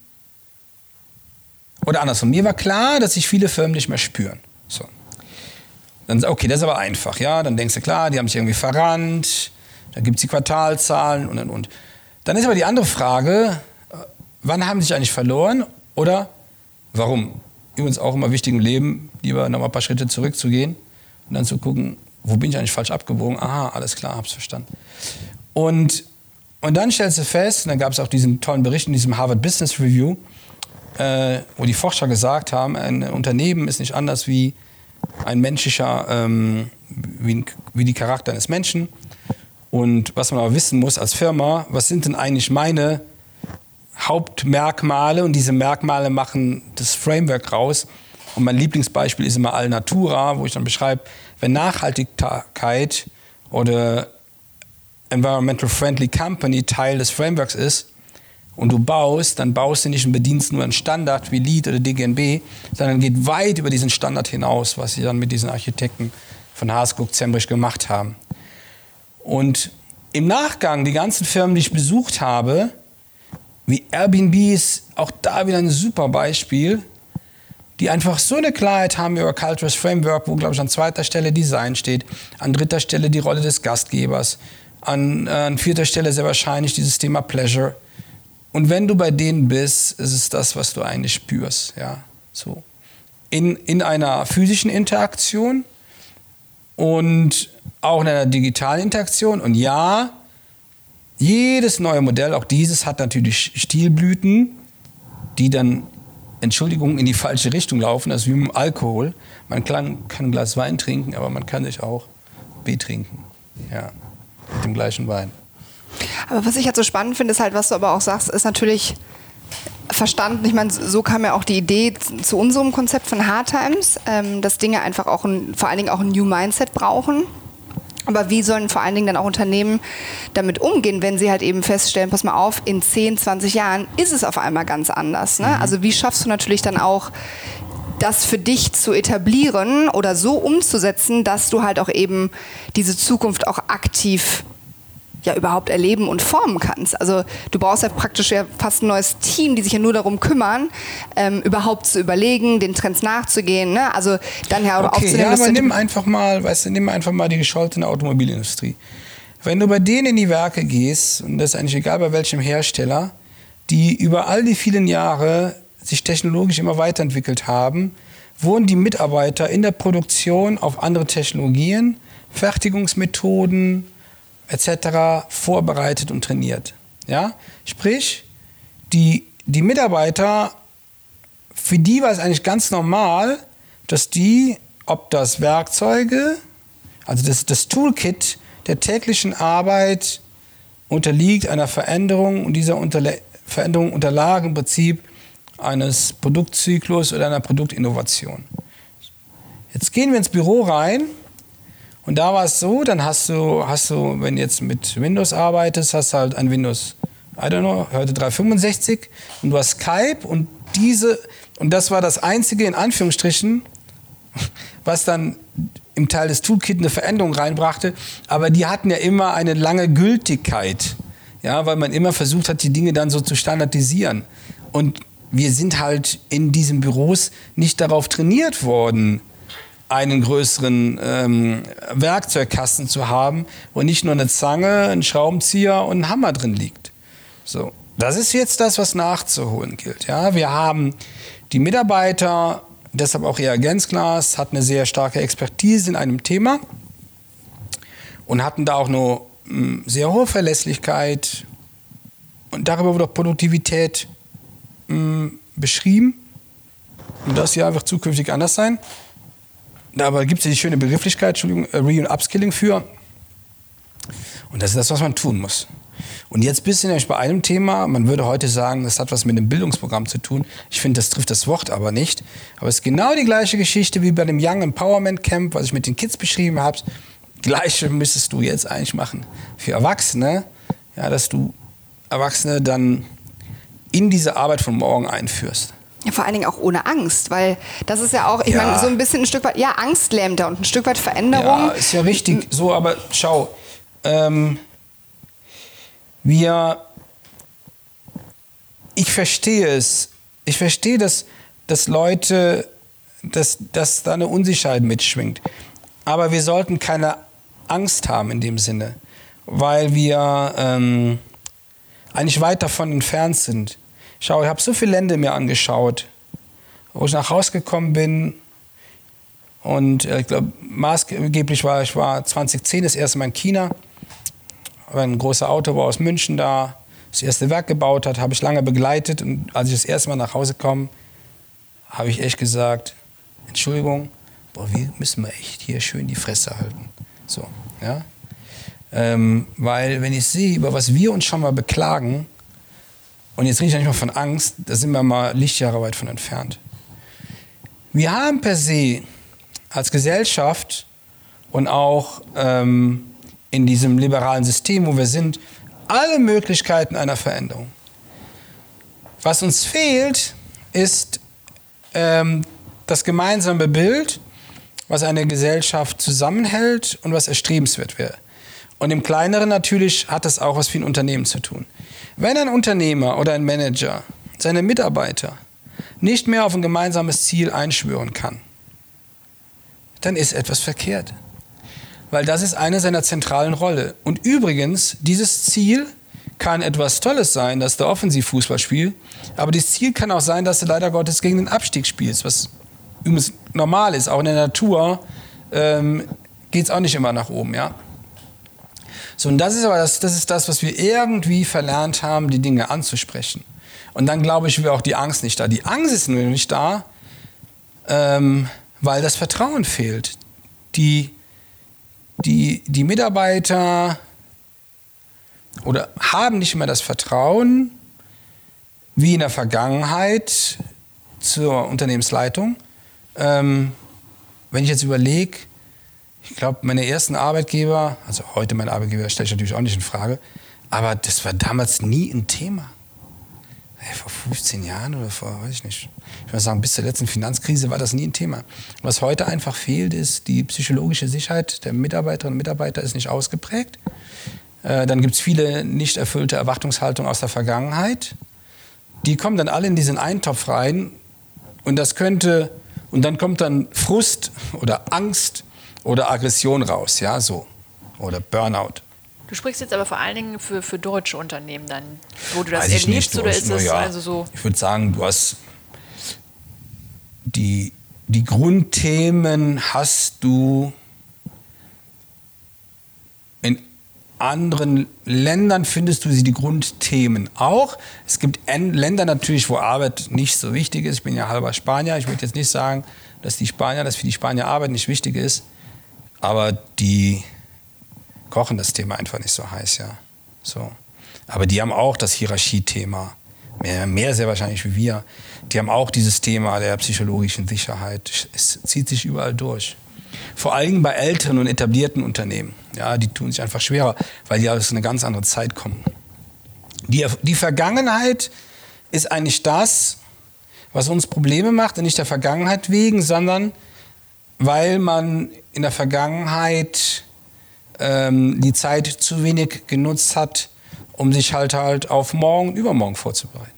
oder andersrum, mir war klar, dass sich viele Firmen nicht mehr spüren. So. Dann, okay, das ist aber einfach, ja. Dann denkst du, klar, die haben sich irgendwie verrannt, da gibt es die Quartalzahlen und und und. Dann ist aber die andere Frage, äh, wann haben sie sich eigentlich verloren oder warum? Übrigens auch immer wichtig im Leben, lieber noch mal ein paar Schritte zurückzugehen und dann zu gucken, wo bin ich eigentlich falsch abgebogen? Aha, alles klar, hab's verstanden. Und, und dann stellst du fest, und dann gab es auch diesen tollen Bericht in diesem Harvard Business Review, äh, wo die Forscher gesagt haben, ein Unternehmen ist nicht anders wie ein menschlicher, ähm, wie, wie die Charakter eines Menschen. Und was man aber wissen muss als Firma, was sind denn eigentlich meine Hauptmerkmale? Und diese Merkmale machen das Framework raus. Und mein Lieblingsbeispiel ist immer Alnatura, wo ich dann beschreibe, wenn Nachhaltigkeit oder Environmental Friendly Company Teil des Frameworks ist, und du baust, dann baust du nicht und bedienst nur einen Standard wie LEED oder DGNB, sondern geht weit über diesen Standard hinaus, was sie dann mit diesen Architekten von Haasguck Zembrich gemacht haben. Und im Nachgang, die ganzen Firmen, die ich besucht habe, wie Airbnb ist auch da wieder ein super Beispiel, die einfach so eine Klarheit haben über Cultures Framework, wo, glaube ich, an zweiter Stelle Design steht, an dritter Stelle die Rolle des Gastgebers, an, äh, an vierter Stelle sehr wahrscheinlich dieses Thema Pleasure und wenn du bei denen bist, ist es das, was du eigentlich spürst. Ja, so. In, in einer physischen Interaktion und auch in einer digitalen Interaktion. Und ja, jedes neue Modell, auch dieses, hat natürlich Stilblüten, die dann, Entschuldigung, in die falsche Richtung laufen. Das ist wie mit Alkohol. Man kann, kann ein Glas Wein trinken, aber man kann sich auch betrinken. Ja, mit dem gleichen Wein. Aber was ich halt so spannend finde, ist halt, was du aber auch sagst, ist natürlich verstanden. Ich meine, so kam ja auch die Idee zu unserem Konzept von Hard Times, ähm, dass Dinge einfach auch ein, vor allen Dingen auch ein New Mindset brauchen. Aber wie sollen vor allen Dingen dann auch Unternehmen damit umgehen, wenn sie halt eben feststellen, pass mal auf, in 10, 20 Jahren ist es auf einmal ganz anders. Ne? Mhm. Also wie schaffst du natürlich dann auch das für dich zu etablieren oder so umzusetzen, dass du halt auch eben diese Zukunft auch aktiv ja überhaupt erleben und formen kannst. Also du brauchst ja praktisch ja fast ein neues Team, die sich ja nur darum kümmern, ähm, überhaupt zu überlegen, den Trends nachzugehen. Ne? Also dann ja okay, aufzunehmen. Ja, aber nimm einfach mal, weißt du, nimm einfach mal die gescholtene Automobilindustrie. Wenn du bei denen in die Werke gehst, und das ist eigentlich egal bei welchem Hersteller, die über all die vielen Jahre sich technologisch immer weiterentwickelt haben, wurden die Mitarbeiter in der Produktion auf andere Technologien, Fertigungsmethoden, etc. vorbereitet und trainiert. Ja? Sprich, die, die Mitarbeiter, für die war es eigentlich ganz normal, dass die, ob das Werkzeuge, also das, das Toolkit der täglichen Arbeit unterliegt einer Veränderung und dieser Unterle Veränderung unterlag im Prinzip eines Produktzyklus oder einer Produktinnovation. Jetzt gehen wir ins Büro rein und da war es so, dann hast du, hast du, wenn jetzt mit Windows arbeitest, hast du halt ein Windows, I don't know, heute 365 und du hast Skype und diese, und das war das einzige, in Anführungsstrichen, was dann im Teil des Toolkit eine Veränderung reinbrachte, aber die hatten ja immer eine lange Gültigkeit, ja, weil man immer versucht hat, die Dinge dann so zu standardisieren. Und wir sind halt in diesen Büros nicht darauf trainiert worden, einen größeren ähm, Werkzeugkasten zu haben, wo nicht nur eine Zange, ein Schraubenzieher und ein Hammer drin liegt. So, das ist jetzt das, was nachzuholen gilt. Ja, wir haben die Mitarbeiter, deshalb auch Reagenzglas, hat eine sehr starke Expertise in einem Thema und hatten da auch eine hm, sehr hohe Verlässlichkeit Und darüber wurde auch Produktivität mh, beschrieben. Und das ja einfach zukünftig anders sein. Aber gibt es die schöne Begrifflichkeit, Entschuldigung, äh, Re- und Upskilling für. Und das ist das, was man tun muss. Und jetzt bist du nämlich bei einem Thema, man würde heute sagen, das hat was mit dem Bildungsprogramm zu tun. Ich finde, das trifft das Wort aber nicht. Aber es ist genau die gleiche Geschichte wie bei dem Young Empowerment Camp, was ich mit den Kids beschrieben habe. Gleiche müsstest du jetzt eigentlich machen für Erwachsene, ja, dass du Erwachsene dann in diese Arbeit von morgen einführst. Ja, vor allen Dingen auch ohne Angst, weil das ist ja auch, ich Ja. meine, so ein bisschen ein Stück weit, ja, Angst lähmt da und ein Stück weit Veränderung. Ja, ist ja richtig so, aber schau, ähm, wir, ich verstehe es, ich verstehe, dass, dass Leute, dass, dass da eine Unsicherheit mitschwingt. Aber wir sollten keine Angst haben in dem Sinne, weil wir ähm, eigentlich weit davon entfernt sind. Schau, ich habe so viele Länder mir angeschaut, wo ich nach Hause gekommen bin und äh, ich glaube, maßgeblich war ich war 2010 das erste Mal in China. War ein großer Autobau aus München da, das erste Werk gebaut hat, habe ich lange begleitet. Und als ich das erste Mal nach Hause kam, habe ich echt gesagt, Entschuldigung, boah, wir müssen mal echt hier schön die Fresse halten. So, ja. Ähm, weil wenn ich sehe, über was wir uns schon mal beklagen, und jetzt rede ich nicht mal von Angst, da sind wir mal Lichtjahre weit von entfernt. Wir haben per se als Gesellschaft und auch ähm, in diesem liberalen System, wo wir sind, alle Möglichkeiten einer Veränderung. Was uns fehlt, ist ähm, das gemeinsame Bild, was eine Gesellschaft zusammenhält und was erstrebenswert wäre. Und im Kleineren natürlich hat das auch was für ein Unternehmen zu tun. Wenn ein Unternehmer oder ein Manager seine Mitarbeiter nicht mehr auf ein gemeinsames Ziel einschwören kann, dann ist etwas verkehrt. Weil das ist eine seiner zentralen Rolle. Und übrigens, dieses Ziel kann etwas Tolles sein, dass du Offensivfußball spielst, aber das Ziel kann auch sein, dass du leider Gottes gegen den Abstieg spielst, was übrigens normal ist. Auch in der Natur ähm, geht es auch nicht immer nach oben, ja. So, und das ist aber das, das ist das, was wir irgendwie verlernt haben, die Dinge anzusprechen. Und dann glaube ich, wäre auch die Angst nicht da. Die Angst ist nur nicht da, ähm, weil das Vertrauen fehlt. Die, die, die Mitarbeiter oder haben nicht mehr das Vertrauen, wie in der Vergangenheit zur Unternehmensleitung. Ähm, wenn ich jetzt überlege, ich glaube, meine ersten Arbeitgeber, also heute mein Arbeitgeber stelle ich natürlich auch nicht in Frage, aber das war damals nie ein Thema. Hey, vor 15 Jahren oder vor, weiß ich nicht. Ich würde sagen, bis zur letzten Finanzkrise war das nie ein Thema. Was heute einfach fehlt, ist die psychologische Sicherheit der Mitarbeiterinnen und Mitarbeiter ist nicht ausgeprägt. Äh, dann gibt es viele nicht erfüllte Erwartungshaltungen aus der Vergangenheit. Die kommen dann alle in diesen Eintopf rein und das könnte, und dann kommt dann Frust oder Angst oder Aggression raus, ja, so. Oder Burnout. Du sprichst jetzt aber vor allen Dingen für, für deutsche Unternehmen dann, wo du das Weiß erlebst nicht, oder ist es ja, also so? Ich würde sagen, du hast die, die Grundthemen hast du in anderen Ländern findest du sie die Grundthemen auch. Es gibt Länder natürlich, wo Arbeit nicht so wichtig ist. Ich bin ja halber Spanier. Ich würde jetzt nicht sagen, dass die Spanier, dass für die Spanier Arbeit nicht wichtig ist. Aber die kochen das Thema einfach nicht so heiß, ja. So. Aber die haben auch das Hierarchiethema. Mehr, mehr sehr wahrscheinlich wie wir. Die haben auch dieses Thema der psychologischen Sicherheit. Es zieht sich überall durch. Vor allem bei älteren und etablierten Unternehmen. Ja, die tun sich einfach schwerer, weil die aus einer ganz anderen Zeit kommen. Die, die Vergangenheit ist eigentlich das, was uns Probleme macht, und nicht der Vergangenheit wegen, sondern weil man in der Vergangenheit ähm, die Zeit zu wenig genutzt hat, um sich halt halt auf morgen und übermorgen vorzubereiten.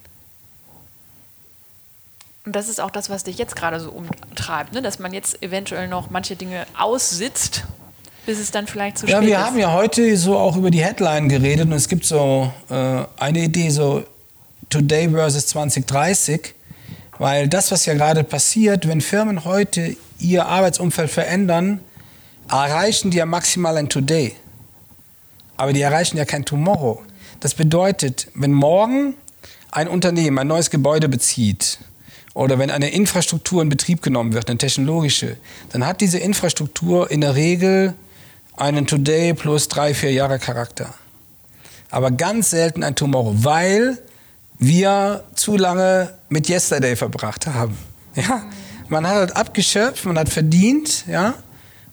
Und das ist auch das, was dich jetzt gerade so umtreibt, ne? dass man jetzt eventuell noch manche Dinge aussitzt, bis es dann vielleicht zu Ja, spät wir ist. haben ja heute so auch über die Headline geredet und es gibt so äh, eine Idee, so Today versus 2030, weil das, was ja gerade passiert, wenn Firmen heute ihr Arbeitsumfeld verändern, erreichen die ja maximal ein Today. Aber die erreichen ja kein Tomorrow. Das bedeutet, wenn morgen ein Unternehmen ein neues Gebäude bezieht oder wenn eine Infrastruktur in Betrieb genommen wird, eine technologische, dann hat diese Infrastruktur in der Regel einen Today plus drei, vier Jahre Charakter. Aber ganz selten ein Tomorrow, weil wir zu lange mit Yesterday verbracht haben. Ja? Man hat halt abgeschöpft, man hat verdient, ja,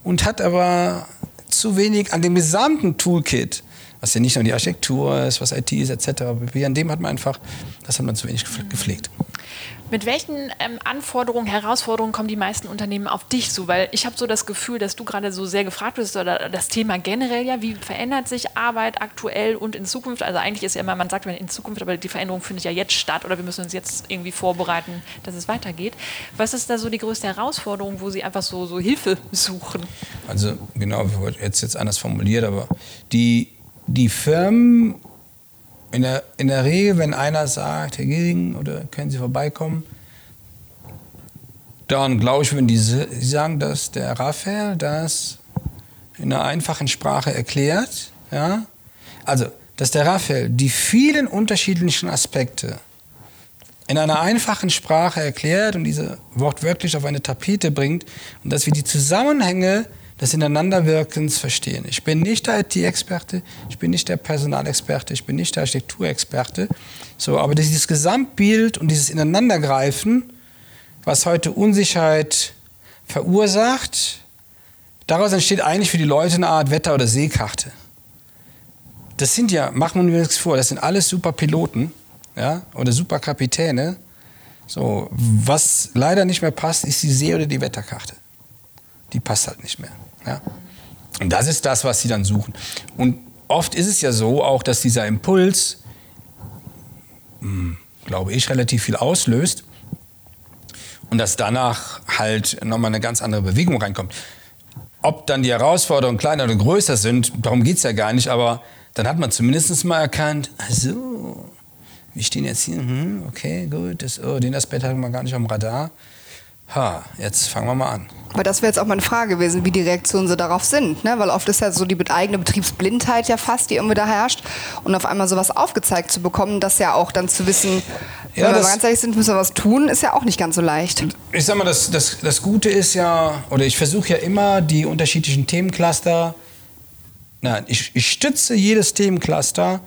und hat aber zu wenig an dem gesamten Toolkit, was ja nicht nur die Architektur ist, was IT ist, etc., an dem hat man einfach, das hat man zu wenig gepflegt. Mit welchen ähm, Anforderungen, Herausforderungen kommen die meisten Unternehmen auf dich zu? Weil ich habe so das Gefühl, dass du gerade so sehr gefragt bist oder das Thema generell ja, wie verändert sich Arbeit aktuell und in Zukunft? Also eigentlich ist ja immer, man sagt in Zukunft, aber die Veränderung findet ja jetzt statt oder wir müssen uns jetzt irgendwie vorbereiten, dass es weitergeht. Was ist da so die größte Herausforderung, wo Sie einfach so, so Hilfe suchen? Also genau, wir wollten jetzt jetzt anders formuliert, aber die, die Firmen in der, in der Regel, wenn einer sagt, Herr Giering, oder können Sie vorbeikommen, dann glaube ich, wenn die sagen, dass der Raphael das in einer einfachen Sprache erklärt, ja, also, dass der Raphael die vielen unterschiedlichen Aspekte in einer einfachen Sprache erklärt und diese wortwörtlich auf eine Tapete bringt und dass wir die Zusammenhänge des Ineinanderwirkens verstehen. Ich bin nicht der IT-Experte, ich bin nicht der Personalexperte, ich bin nicht der Architekturexperte. So, aber dieses Gesamtbild und dieses Ineinandergreifen, was heute Unsicherheit verursacht, daraus entsteht eigentlich für die Leute eine Art Wetter- oder Seekarte. Das sind ja, machen wir uns nichts vor, das sind alles super Piloten ja, oder super Kapitäne. So, was leider nicht mehr passt, ist die See- oder die Wetterkarte die passt halt nicht mehr. Ja? Und das ist das, was sie dann suchen. Und oft ist es ja so, auch dass dieser Impuls, hm, glaube ich, relativ viel auslöst und dass danach halt nochmal eine ganz andere Bewegung reinkommt. Ob dann die Herausforderungen kleiner oder größer sind, darum geht es ja gar nicht, aber dann hat man zumindest mal erkannt, so, wir stehen jetzt hier, hm, okay, gut, das, oh, den Aspekt hatten wir gar nicht am Radar ha, jetzt fangen wir mal an. Aber das wäre jetzt auch meine Frage gewesen, wie die Reaktionen so darauf sind. Ne? Weil oft ist ja so die eigene Betriebsblindheit ja fast, die irgendwie da herrscht. Und auf einmal sowas aufgezeigt zu bekommen, das ja auch dann zu wissen, ja, wenn wir ganz ehrlich sind, müssen wir was tun, ist ja auch nicht ganz so leicht. Ich sag mal, das, das, das Gute ist ja, oder ich versuche ja immer die unterschiedlichen Themencluster, nein, ich, ich stütze jedes Themencluster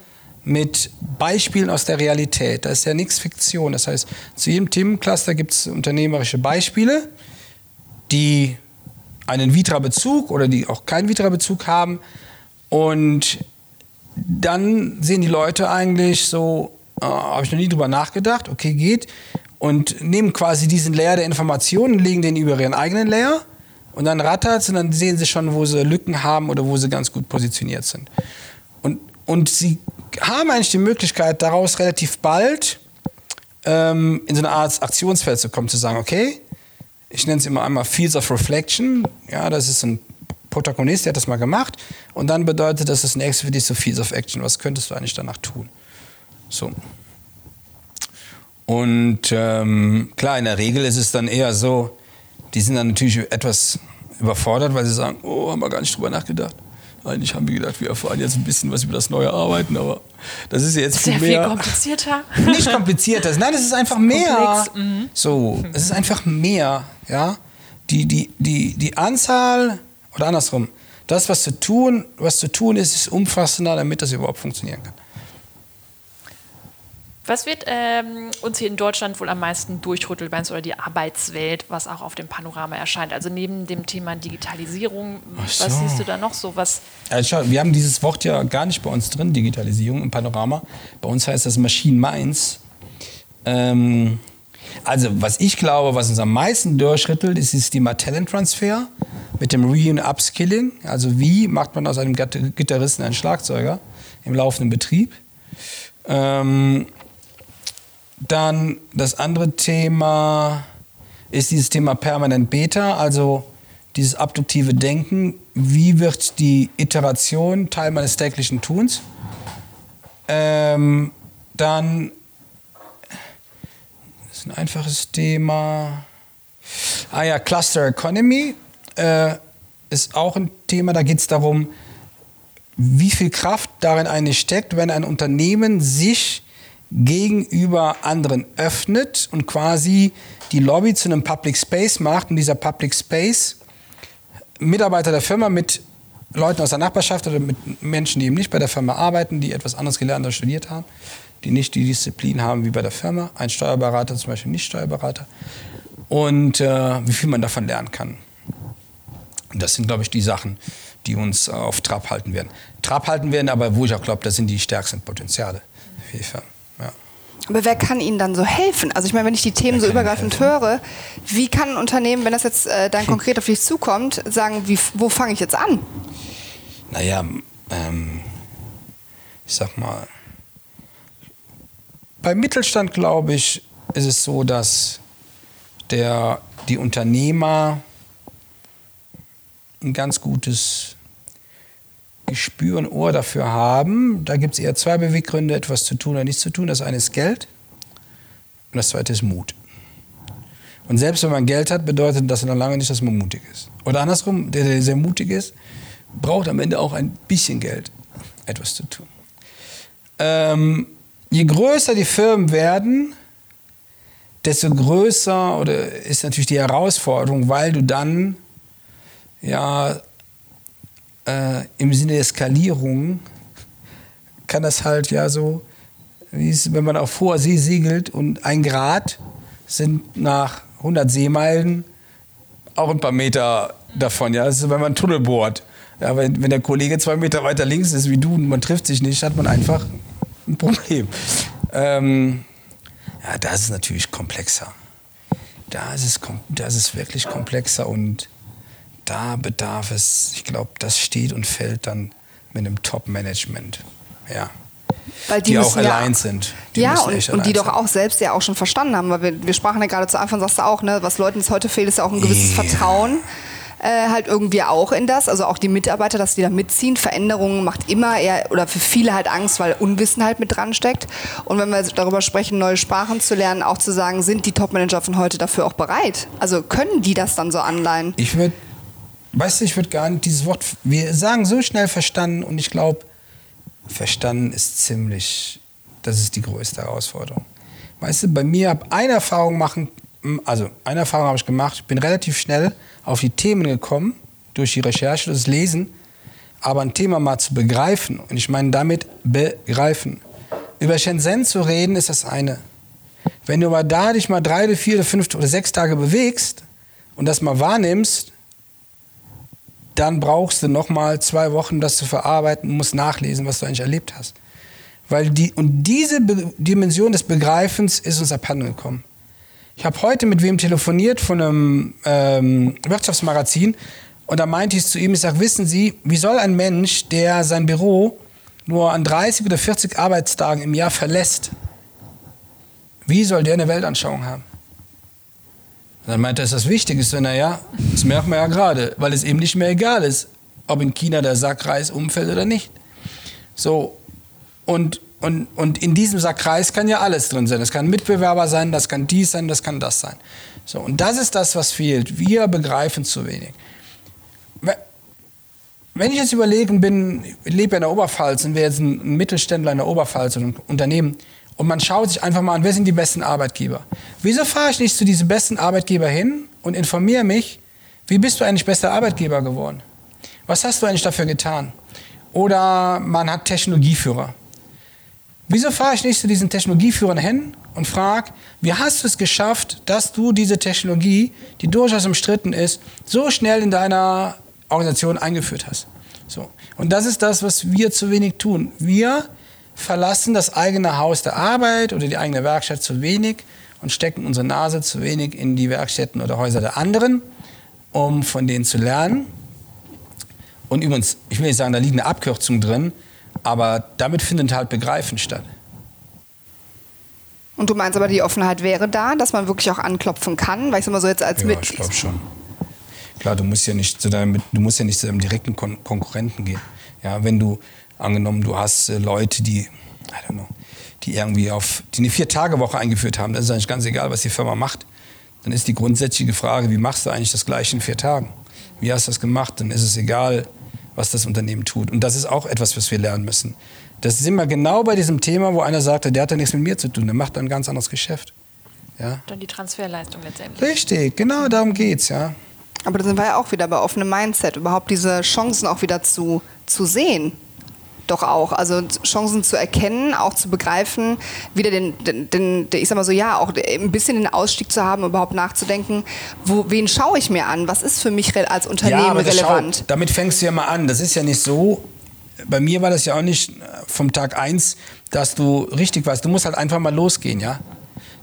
mit Beispielen aus der Realität. Da ist ja nichts Fiktion. Das heißt, zu jedem Themencluster gibt es unternehmerische Beispiele, die einen Vitra-Bezug oder die auch keinen Vitra-Bezug haben. Und dann sehen die Leute eigentlich so, äh, habe ich noch nie drüber nachgedacht, okay, geht. Und nehmen quasi diesen Layer der Informationen, legen den über ihren eigenen Layer und dann rattert es und dann sehen sie schon, wo sie Lücken haben oder wo sie ganz gut positioniert sind. Und, und sie haben eigentlich die Möglichkeit, daraus relativ bald ähm, in so eine Art Aktionsfeld zu kommen, zu sagen, okay, ich nenne es immer einmal Fields of Reflection, ja, das ist ein Protagonist, der hat das mal gemacht und dann bedeutet das, das nächste für dich so Fields of Action, was könntest du eigentlich danach tun? So. Und ähm, klar, in der Regel ist es dann eher so, die sind dann natürlich etwas überfordert, weil sie sagen, oh, haben wir gar nicht drüber nachgedacht. Eigentlich haben wir gedacht, wir erfahren jetzt ein bisschen was über das neue Arbeiten, aber das ist jetzt viel mehr. viel komplizierter. Nicht komplizierter, nein, es ist einfach mehr. Mhm. So, es ist einfach mehr, ja. Die, die, die, die Anzahl, oder andersrum, das, was zu tun, was zu tun ist, ist umfassender, damit das überhaupt funktionieren kann. Was wird ähm, uns hier in Deutschland wohl am meisten durchrütteln, oder die Arbeitswelt, was auch auf dem Panorama erscheint? Also neben dem Thema Digitalisierung, so. was siehst du da noch so? Was also schau, wir haben dieses Wort ja gar nicht bei uns drin, Digitalisierung im Panorama. Bei uns heißt das Machine Minds. Ähm, also was ich glaube, was uns am meisten durchrüttelt, ist das Thema Talent Transfer mit dem Re- und Upskilling. Also wie macht man aus einem Gitarristen einen Schlagzeuger im laufenden Betrieb? Ähm, dann das andere Thema ist dieses Thema permanent Beta, also dieses abduktive Denken. Wie wird die Iteration Teil meines täglichen Tuns? Ähm, dann das ist ein einfaches Thema. Ah ja, Cluster Economy äh, ist auch ein Thema. Da geht es darum, wie viel Kraft darin eigentlich steckt, wenn ein Unternehmen sich gegenüber anderen öffnet und quasi die Lobby zu einem Public Space macht und dieser Public Space Mitarbeiter der Firma mit Leuten aus der Nachbarschaft oder mit Menschen, die eben nicht bei der Firma arbeiten, die etwas anderes gelernt oder studiert haben, die nicht die Disziplin haben wie bei der Firma, ein Steuerberater zum Beispiel nicht Steuerberater und äh, wie viel man davon lernen kann. Das sind, glaube ich, die Sachen, die uns auf Trab halten werden. Trab halten werden, aber wo ich auch glaube, das sind die stärksten Potenziale für die Firmen. Aber wer kann Ihnen dann so helfen? Also ich meine, wenn ich die Themen wer so übergreifend höre, wie kann ein Unternehmen, wenn das jetzt äh, dann konkret auf dich zukommt, sagen, wie, wo fange ich jetzt an? Naja, ähm, ich sag mal, beim Mittelstand, glaube ich, ist es so, dass der, die Unternehmer ein ganz gutes Gespür und Ohr dafür haben. Da gibt es eher zwei Beweggründe, etwas zu tun oder nicht zu tun. Das eine ist Geld und das zweite ist Mut. Und selbst wenn man Geld hat, bedeutet das noch lange nicht, dass man mutig ist. Oder andersrum, der, der sehr mutig ist, braucht am Ende auch ein bisschen Geld, etwas zu tun. Ähm, je größer die Firmen werden, desto größer oder ist natürlich die Herausforderung, weil du dann ja äh, im Sinne der Skalierung kann das halt ja so, wie es, wenn man auf hoher See segelt und ein Grad sind nach 100 Seemeilen auch ein paar Meter davon. Ja, das ist, wenn man einen Tunnel bohrt. Ja, wenn, wenn der Kollege zwei Meter weiter links ist wie du und man trifft sich nicht, hat man einfach ein Problem. Ähm, ja, das ist natürlich komplexer. Da ist das ist wirklich komplexer und da bedarf es, ich glaube, das steht und fällt dann mit einem Top-Management. Ja. Weil die, die auch allein sind. Die ja, und, und die doch auch selbst ja auch schon verstanden haben, weil wir, wir sprachen ja gerade zu Anfang, sagst du auch, ne, was Leuten jetzt heute fehlt, ist ja auch ein gewisses yeah. Vertrauen äh, halt irgendwie auch in das, also auch die Mitarbeiter, dass die da mitziehen. Veränderungen macht immer eher oder für viele halt Angst, weil Unwissen halt mit dran steckt. Und wenn wir darüber sprechen, neue Sprachen zu lernen, auch zu sagen, sind die Topmanager von heute dafür auch bereit? Also können die das dann so anleihen? Ich würde, weißt du, ich würde gar nicht dieses Wort, wir sagen so schnell verstanden und ich glaube, verstanden ist ziemlich, das ist die größte Herausforderung. Weißt du, bei mir habe eine Erfahrung machen also eine Erfahrung habe ich gemacht, ich bin relativ schnell auf die Themen gekommen, durch die Recherche, das Lesen, aber ein Thema mal zu begreifen, und ich meine damit begreifen. Über Shenzhen zu reden, ist das eine. Wenn du aber da dich mal drei vier fünf oder sechs Tage bewegst und das mal wahrnimmst, dann brauchst du noch mal zwei Wochen, das zu verarbeiten musst nachlesen, was du eigentlich erlebt hast. Weil die, und diese Be Dimension des Begreifens ist uns abhanden gekommen. Ich habe heute mit wem telefoniert von einem ähm, Wirtschaftsmagazin und da meinte ich zu ihm, ich sage, wissen Sie, wie soll ein Mensch, der sein Büro nur an 30 oder 40 Arbeitstagen im Jahr verlässt, wie soll der eine Weltanschauung haben? Und dann meinte er, ist das Wichtigste. Naja, das merken wir ja gerade, weil es eben nicht mehr egal ist, ob in China der Sackreis umfällt oder nicht. So, und und, und in diesem Sackkreis kann ja alles drin sein. Das kann Mitbewerber sein, das kann dies sein, das kann das sein. So, und das ist das, was fehlt. Wir begreifen zu wenig. Wenn ich jetzt überlege und bin, ich lebe in der Oberpfalz und wäre jetzt ein Mittelständler in der Oberpfalz oder ein Unternehmen und man schaut sich einfach mal an, wer sind die besten Arbeitgeber? Wieso fahre ich nicht zu diesen besten Arbeitgeber hin und informiere mich, wie bist du eigentlich bester Arbeitgeber geworden? Was hast du eigentlich dafür getan? Oder man hat Technologieführer. Wieso fahre ich nicht zu diesen Technologieführern hin und frage, wie hast du es geschafft, dass du diese Technologie, die durchaus umstritten ist, so schnell in deiner Organisation eingeführt hast? So. Und das ist das, was wir zu wenig tun. Wir verlassen das eigene Haus der Arbeit oder die eigene Werkstatt zu wenig und stecken unsere Nase zu wenig in die Werkstätten oder Häuser der anderen, um von denen zu lernen. Und übrigens, ich will nicht sagen, da liegt eine Abkürzung drin, aber damit findet halt Begreifen statt. Und du meinst aber, die Offenheit wäre da, dass man wirklich auch anklopfen kann? Weil ich sag mal so jetzt als ja, mit. Ich glaube schon. Klar, du musst ja nicht zu deinem, du musst ja nicht zu deinem direkten Kon Konkurrenten gehen. Ja, wenn du angenommen, du hast äh, Leute, die, I don't know, die irgendwie auf, die eine Vier-Tage-Woche eingeführt haben, dann ist eigentlich ganz egal, was die Firma macht. Dann ist die grundsätzliche Frage, wie machst du eigentlich das Gleiche in vier Tagen? Wie hast du das gemacht? Dann ist es egal, was das Unternehmen tut. Und das ist auch etwas, was wir lernen müssen. Das sind wir genau bei diesem Thema, wo einer sagt, der hat ja nichts mit mir zu tun, der macht ein ganz anderes Geschäft. Ja? Dann die Transferleistung letztendlich. Richtig, genau darum geht's, ja. Aber da sind wir ja auch wieder bei offenem Mindset, überhaupt diese Chancen auch wieder zu, zu sehen. Doch auch. Also Chancen zu erkennen, auch zu begreifen, wieder den, den, den, ich sag mal so, ja, auch ein bisschen den Ausstieg zu haben, überhaupt nachzudenken, wo, wen schaue ich mir an? Was ist für mich als Unternehmen ja, relevant? Schau, damit fängst du ja mal an. Das ist ja nicht so, bei mir war das ja auch nicht vom Tag eins, dass du richtig warst. Du musst halt einfach mal losgehen, ja.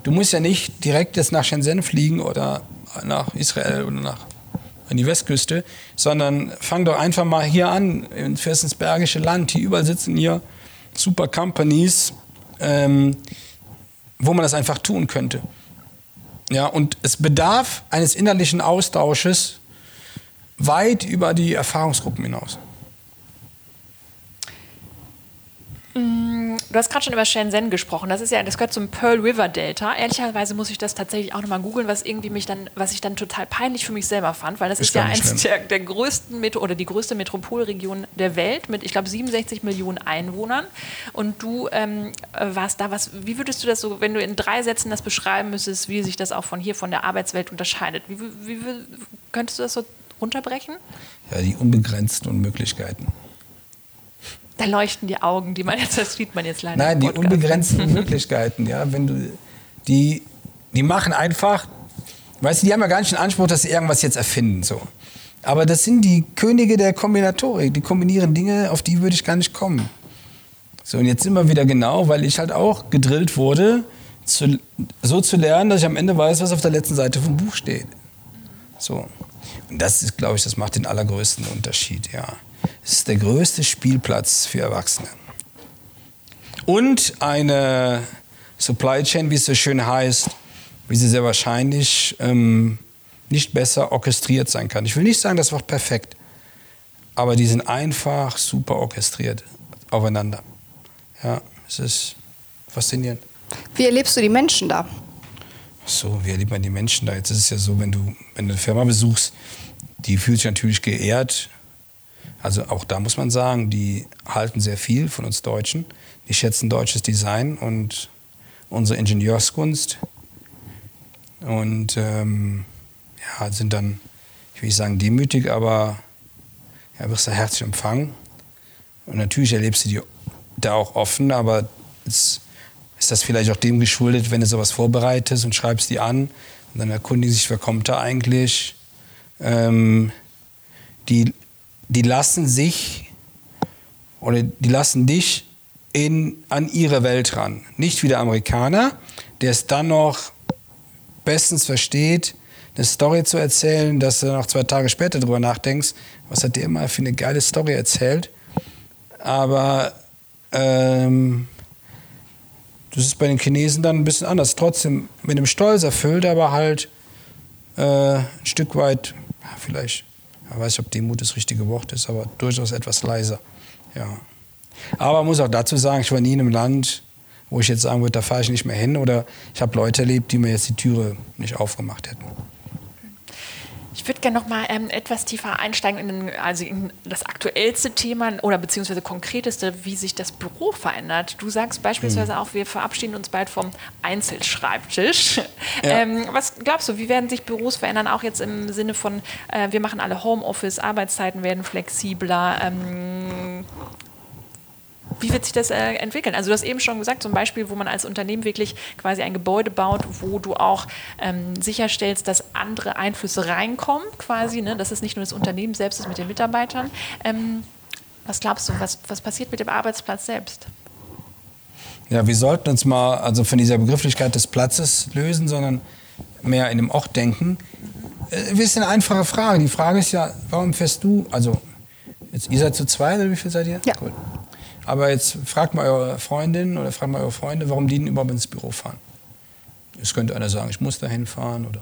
Du musst ja nicht direkt jetzt nach Shenzhen fliegen oder nach Israel oder nach an die Westküste, sondern fang doch einfach mal hier an, in ins Bergische Land. Hier überall sitzen hier super Companies, ähm, wo man das einfach tun könnte. Ja, und es bedarf eines innerlichen Austausches weit über die Erfahrungsgruppen hinaus. Mm, du hast gerade schon über Shenzhen gesprochen. Das ist ja, das gehört zum Pearl River Delta. Ehrlicherweise muss ich das tatsächlich auch nochmal googeln, was irgendwie mich dann, was ich dann total peinlich für mich selber fand, weil das ist, ist ja eins der, der, größten Metro oder die größte Metropolregion der Welt mit, ich glaube, 67 Millionen Einwohnern. Und du ähm, warst da. Was, wie würdest du das so, wenn du in drei Sätzen das beschreiben müsstest, wie sich das auch von hier von der Arbeitswelt unterscheidet? Wie, wie, wie könntest du das so runterbrechen? Ja, die unbegrenzten Möglichkeiten. Da leuchten die Augen, die man jetzt, das sieht man jetzt leider. Nein, die unbegrenzten Möglichkeiten, ja, wenn du, die, die machen einfach, weißt du, die haben ja gar nicht den Anspruch, dass sie irgendwas jetzt erfinden, so. Aber das sind die Könige der Kombinatorik, die kombinieren Dinge, auf die würde ich gar nicht kommen. So, und jetzt sind wir wieder genau, weil ich halt auch gedrillt wurde, zu, so zu lernen, dass ich am Ende weiß, was auf der letzten Seite vom Buch steht. So. Und das ist, glaube ich, das macht den allergrößten Unterschied, ja. Es ist der größte Spielplatz für Erwachsene. Und eine Supply Chain, wie es so schön heißt, wie sie sehr wahrscheinlich ähm, nicht besser orchestriert sein kann. Ich will nicht sagen, das Wort perfekt, aber die sind einfach super orchestriert aufeinander. Ja, es ist faszinierend. Wie erlebst du die Menschen da? So, wie erlebt man die Menschen da? Jetzt ist es ja so, wenn du, wenn du eine Firma besuchst, die fühlt sich natürlich geehrt, also auch da muss man sagen, die halten sehr viel von uns Deutschen. Die schätzen deutsches Design und unsere Ingenieurskunst. Und ähm, ja, sind dann, ich will nicht sagen demütig, aber ja, wirst du herzlich empfangen. Und natürlich erlebst du die da auch offen, aber es ist das vielleicht auch dem geschuldet, wenn du sowas vorbereitest und schreibst die an und dann erkundigen sich, wer kommt da eigentlich. Ähm, die die lassen sich oder die lassen dich in, an ihre Welt ran. Nicht wie der Amerikaner, der es dann noch bestens versteht, eine Story zu erzählen, dass du noch zwei Tage später darüber nachdenkst, was hat der immer für eine geile Story erzählt. Aber ähm, das ist bei den Chinesen dann ein bisschen anders. Trotzdem mit einem Stolz erfüllt, aber halt äh, ein Stück weit, vielleicht ich weiß nicht, ob Demut das richtige Wort ist, aber durchaus etwas leiser. Ja. Aber man muss auch dazu sagen, ich war nie in einem Land, wo ich jetzt sagen würde, da fahre ich nicht mehr hin oder ich habe Leute erlebt, die mir jetzt die Türe nicht aufgemacht hätten. Ich würde gerne noch mal ähm, etwas tiefer einsteigen in, also in, das aktuellste Thema oder beziehungsweise konkreteste, wie sich das Büro verändert. Du sagst beispielsweise mhm. auch, wir verabschieden uns bald vom Einzelschreibtisch. Ja. Ähm, was glaubst du, wie werden sich Büros verändern, auch jetzt im Sinne von, äh, wir machen alle Homeoffice, Arbeitszeiten werden flexibler, ähm, wie wird sich das äh, entwickeln? Also du hast eben schon gesagt, zum Beispiel, wo man als Unternehmen wirklich quasi ein Gebäude baut, wo du auch ähm, sicherstellst, dass andere Einflüsse reinkommen, quasi, ne? dass es nicht nur das Unternehmen selbst ist mit den Mitarbeitern. Ähm, was glaubst du, was, was passiert mit dem Arbeitsplatz selbst? Ja, wir sollten uns mal also von dieser Begrifflichkeit des Platzes lösen, sondern mehr in dem Ort denken. Mhm. Äh, ist eine einfache Frage. Die Frage ist ja, warum fährst du, also jetzt, ihr seid zu zweit oder wie viel seid ihr? Ja. Cool. Aber jetzt fragt mal eure Freundin oder fragt mal eure Freunde, warum die denn überhaupt ins Büro fahren. Jetzt könnte einer sagen, ich muss da hinfahren. Oder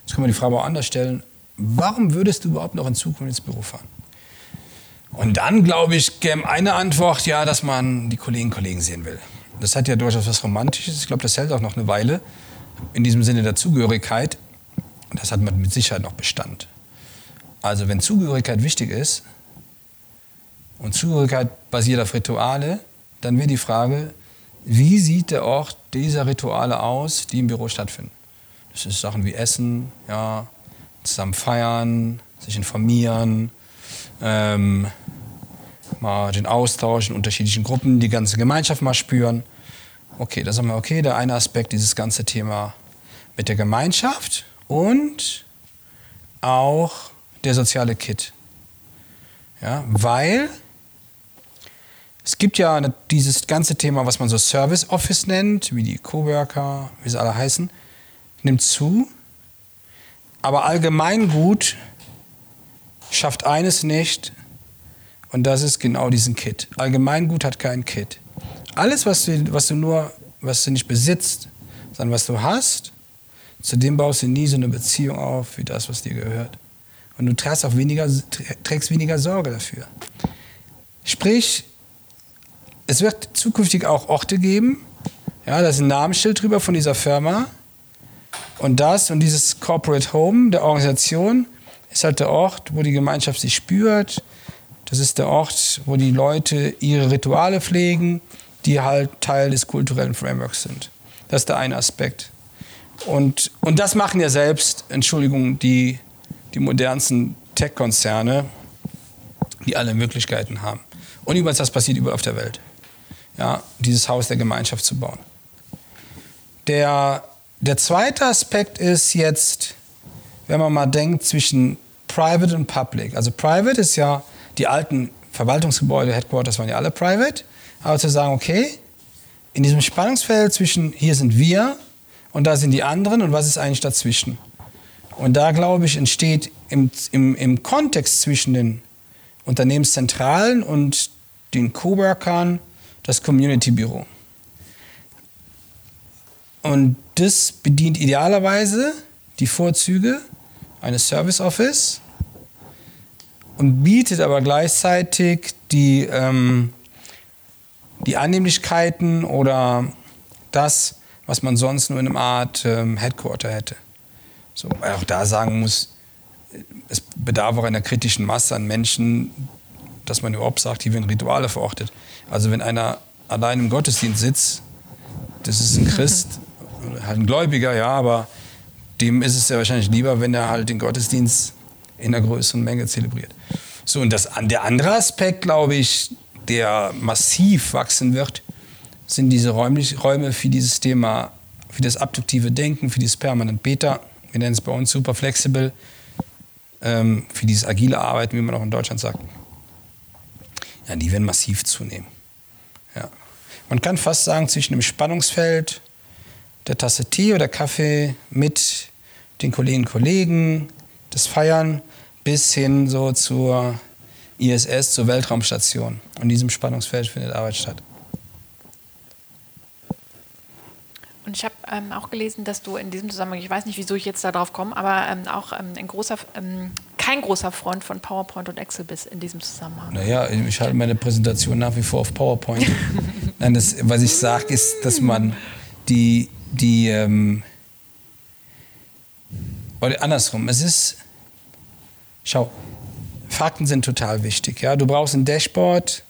jetzt können wir die Frage auch anders stellen. Warum würdest du überhaupt noch in Zukunft ins Büro fahren? Und dann, glaube ich, käme eine Antwort, ja, dass man die Kolleginnen und Kollegen sehen will. Das hat ja durchaus was Romantisches. Ich glaube, das hält auch noch eine Weile. In diesem Sinne der Zugehörigkeit. Das hat man mit Sicherheit noch Bestand. Also wenn Zugehörigkeit wichtig ist, und Zugehörigkeit basiert auf Rituale, dann wäre die Frage, wie sieht der Ort dieser Rituale aus, die im Büro stattfinden? Das ist Sachen wie Essen, ja, zusammen feiern, sich informieren, ähm, mal den Austausch in unterschiedlichen Gruppen, die ganze Gemeinschaft mal spüren. Okay, da sagen wir, okay, der eine Aspekt, dieses ganze Thema mit der Gemeinschaft und auch der soziale Kit. Ja, weil es gibt ja dieses ganze Thema, was man so Service Office nennt, wie die Coworker, wie sie alle heißen, nimmt zu. Aber Allgemeingut schafft eines nicht, und das ist genau diesen Kit. Allgemeingut hat keinen Kit. Alles, was du, was du nur, was du nicht besitzt, sondern was du hast, zu dem baust du nie so eine Beziehung auf, wie das, was dir gehört. Und du trägst auch weniger, trägst weniger Sorge dafür. Sprich, es wird zukünftig auch Orte geben, ja, da ist ein Namensschild drüber von dieser Firma. Und das und dieses Corporate Home der Organisation ist halt der Ort, wo die Gemeinschaft sich spürt. Das ist der Ort, wo die Leute ihre Rituale pflegen, die halt Teil des kulturellen Frameworks sind. Das ist der eine Aspekt. Und, und das machen ja selbst, Entschuldigung, die, die modernsten Tech-Konzerne, die alle Möglichkeiten haben. Und übrigens, das passiert überall auf der Welt. Ja, dieses Haus der Gemeinschaft zu bauen. Der, der zweite Aspekt ist jetzt, wenn man mal denkt, zwischen Private und Public. Also Private ist ja, die alten Verwaltungsgebäude, Headquarters waren ja alle Private. Aber zu sagen, okay, in diesem Spannungsfeld zwischen hier sind wir und da sind die anderen und was ist eigentlich dazwischen? Und da, glaube ich, entsteht im, im, im Kontext zwischen den Unternehmenszentralen und den Coworkern das Community Büro. Und das bedient idealerweise die Vorzüge eines Service Office und bietet aber gleichzeitig die, ähm, die Annehmlichkeiten oder das, was man sonst nur in einer Art ähm, Headquarter hätte. So, weil auch da sagen muss, es bedarf auch einer kritischen Masse an Menschen, dass man überhaupt sagt, hier werden Rituale verortet. Also wenn einer allein im Gottesdienst sitzt, das ist ein Christ, halt ein Gläubiger, ja, aber dem ist es ja wahrscheinlich lieber, wenn er halt den Gottesdienst in einer größeren Menge zelebriert. So, und das, der andere Aspekt, glaube ich, der massiv wachsen wird, sind diese räumlich, Räume für dieses Thema, für das abduktive Denken, für dieses Permanent Beta. Wir nennen es bei uns super flexibel, ähm, für dieses agile Arbeiten, wie man auch in Deutschland sagt. Ja, die werden massiv zunehmen. Man kann fast sagen, zwischen dem Spannungsfeld der Tasse Tee oder Kaffee mit den Kolleginnen und Kollegen, das Feiern bis hin so zur ISS, zur Weltraumstation. Und in diesem Spannungsfeld findet Arbeit statt. Und ich habe ähm, auch gelesen, dass du in diesem Zusammenhang, ich weiß nicht, wieso ich jetzt darauf komme, aber ähm, auch ähm, ein großer, ähm, kein großer Freund von PowerPoint und Excel bist in diesem Zusammenhang. Naja, ich halte meine Präsentation nach wie vor auf PowerPoint. Nein, das, was ich sage, ist, dass man die, die ähm, oder andersrum, es ist, schau, Fakten sind total wichtig. Ja? Du brauchst ein Dashboard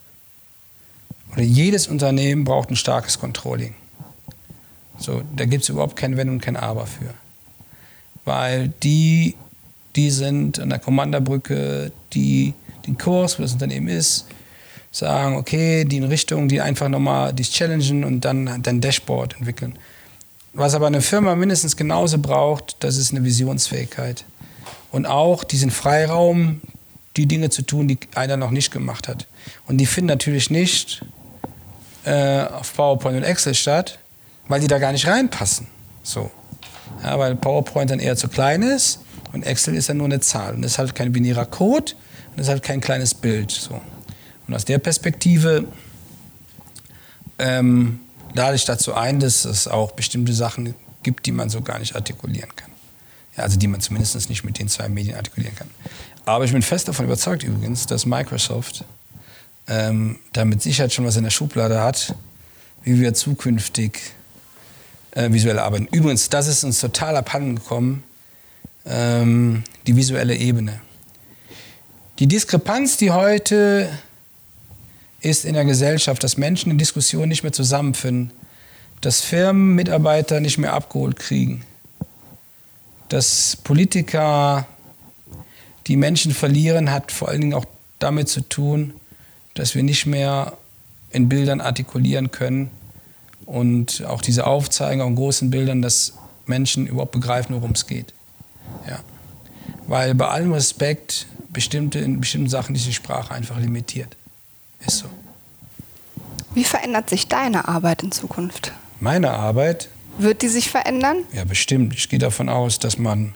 oder jedes Unternehmen braucht ein starkes Controlling. So, da gibt es überhaupt kein Wenn und kein Aber für. Weil die, die sind an der Kommanderbrücke, die den Kurs, wo das Unternehmen ist, sagen, okay, die in Richtung, die einfach nochmal dich challengen und dann dein Dashboard entwickeln. Was aber eine Firma mindestens genauso braucht, das ist eine Visionsfähigkeit. Und auch diesen Freiraum, die Dinge zu tun, die einer noch nicht gemacht hat. Und die finden natürlich nicht äh, auf PowerPoint und Excel statt, weil die da gar nicht reinpassen. So. Ja, weil PowerPoint dann eher zu klein ist und Excel ist dann nur eine Zahl. Und das ist halt kein binärer Code und das ist halt kein kleines Bild. So. Und aus der Perspektive ähm, lade ich dazu ein, dass es auch bestimmte Sachen gibt, die man so gar nicht artikulieren kann. Ja, also die man zumindest nicht mit den zwei Medien artikulieren kann. Aber ich bin fest davon überzeugt übrigens, dass Microsoft ähm, da mit Sicherheit schon was in der Schublade hat, wie wir zukünftig äh, visuell arbeiten. Übrigens, das ist uns total abhanden gekommen, ähm, die visuelle Ebene. Die Diskrepanz, die heute ist in der Gesellschaft, dass Menschen in Diskussionen nicht mehr zusammenfinden, dass Firmen Mitarbeiter nicht mehr abgeholt kriegen, dass Politiker die Menschen verlieren, hat vor allen Dingen auch damit zu tun, dass wir nicht mehr in Bildern artikulieren können und auch diese Aufzeigen in großen Bildern, dass Menschen überhaupt begreifen, worum es geht. Ja. Weil bei allem Respekt bestimmte, in bestimmten Sachen ist die Sprache einfach limitiert. Ist so. Wie verändert sich deine Arbeit in Zukunft? Meine Arbeit? Wird die sich verändern? Ja, bestimmt. Ich gehe davon aus, dass man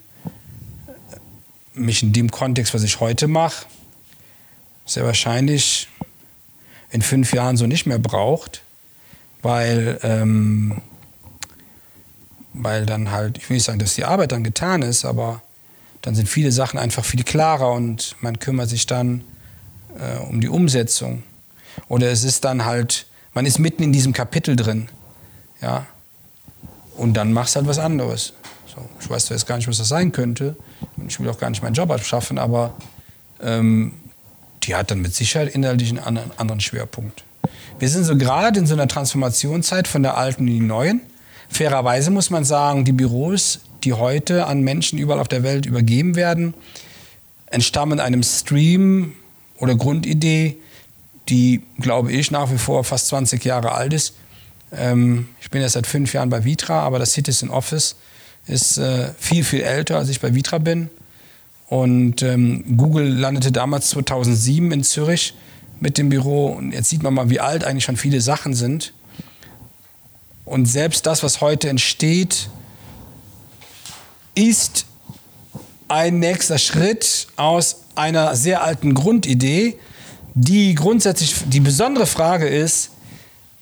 mich in dem Kontext, was ich heute mache, sehr wahrscheinlich in fünf Jahren so nicht mehr braucht, weil, ähm, weil dann halt, ich will nicht sagen, dass die Arbeit dann getan ist, aber dann sind viele Sachen einfach viel klarer und man kümmert sich dann äh, um die Umsetzung. Oder es ist dann halt, man ist mitten in diesem Kapitel drin, ja, und dann machst du halt was anderes. So, ich weiß zwar jetzt gar nicht, was das sein könnte, ich will auch gar nicht meinen Job abschaffen, aber ähm, die hat dann mit Sicherheit inhaltlich einen anderen Schwerpunkt. Wir sind so gerade in so einer Transformationszeit von der alten in die neuen. Fairerweise muss man sagen, die Büros, die heute an Menschen überall auf der Welt übergeben werden, entstammen einem Stream oder Grundidee, die, glaube ich, nach wie vor fast 20 Jahre alt ist. Ähm, ich bin jetzt seit fünf Jahren bei Vitra, aber das Citizen Office ist äh, viel, viel älter, als ich bei Vitra bin. Und ähm, Google landete damals 2007 in Zürich mit dem Büro. Und jetzt sieht man mal, wie alt eigentlich schon viele Sachen sind. Und selbst das, was heute entsteht, ist ein nächster Schritt aus einer sehr alten Grundidee, die grundsätzlich die besondere Frage ist,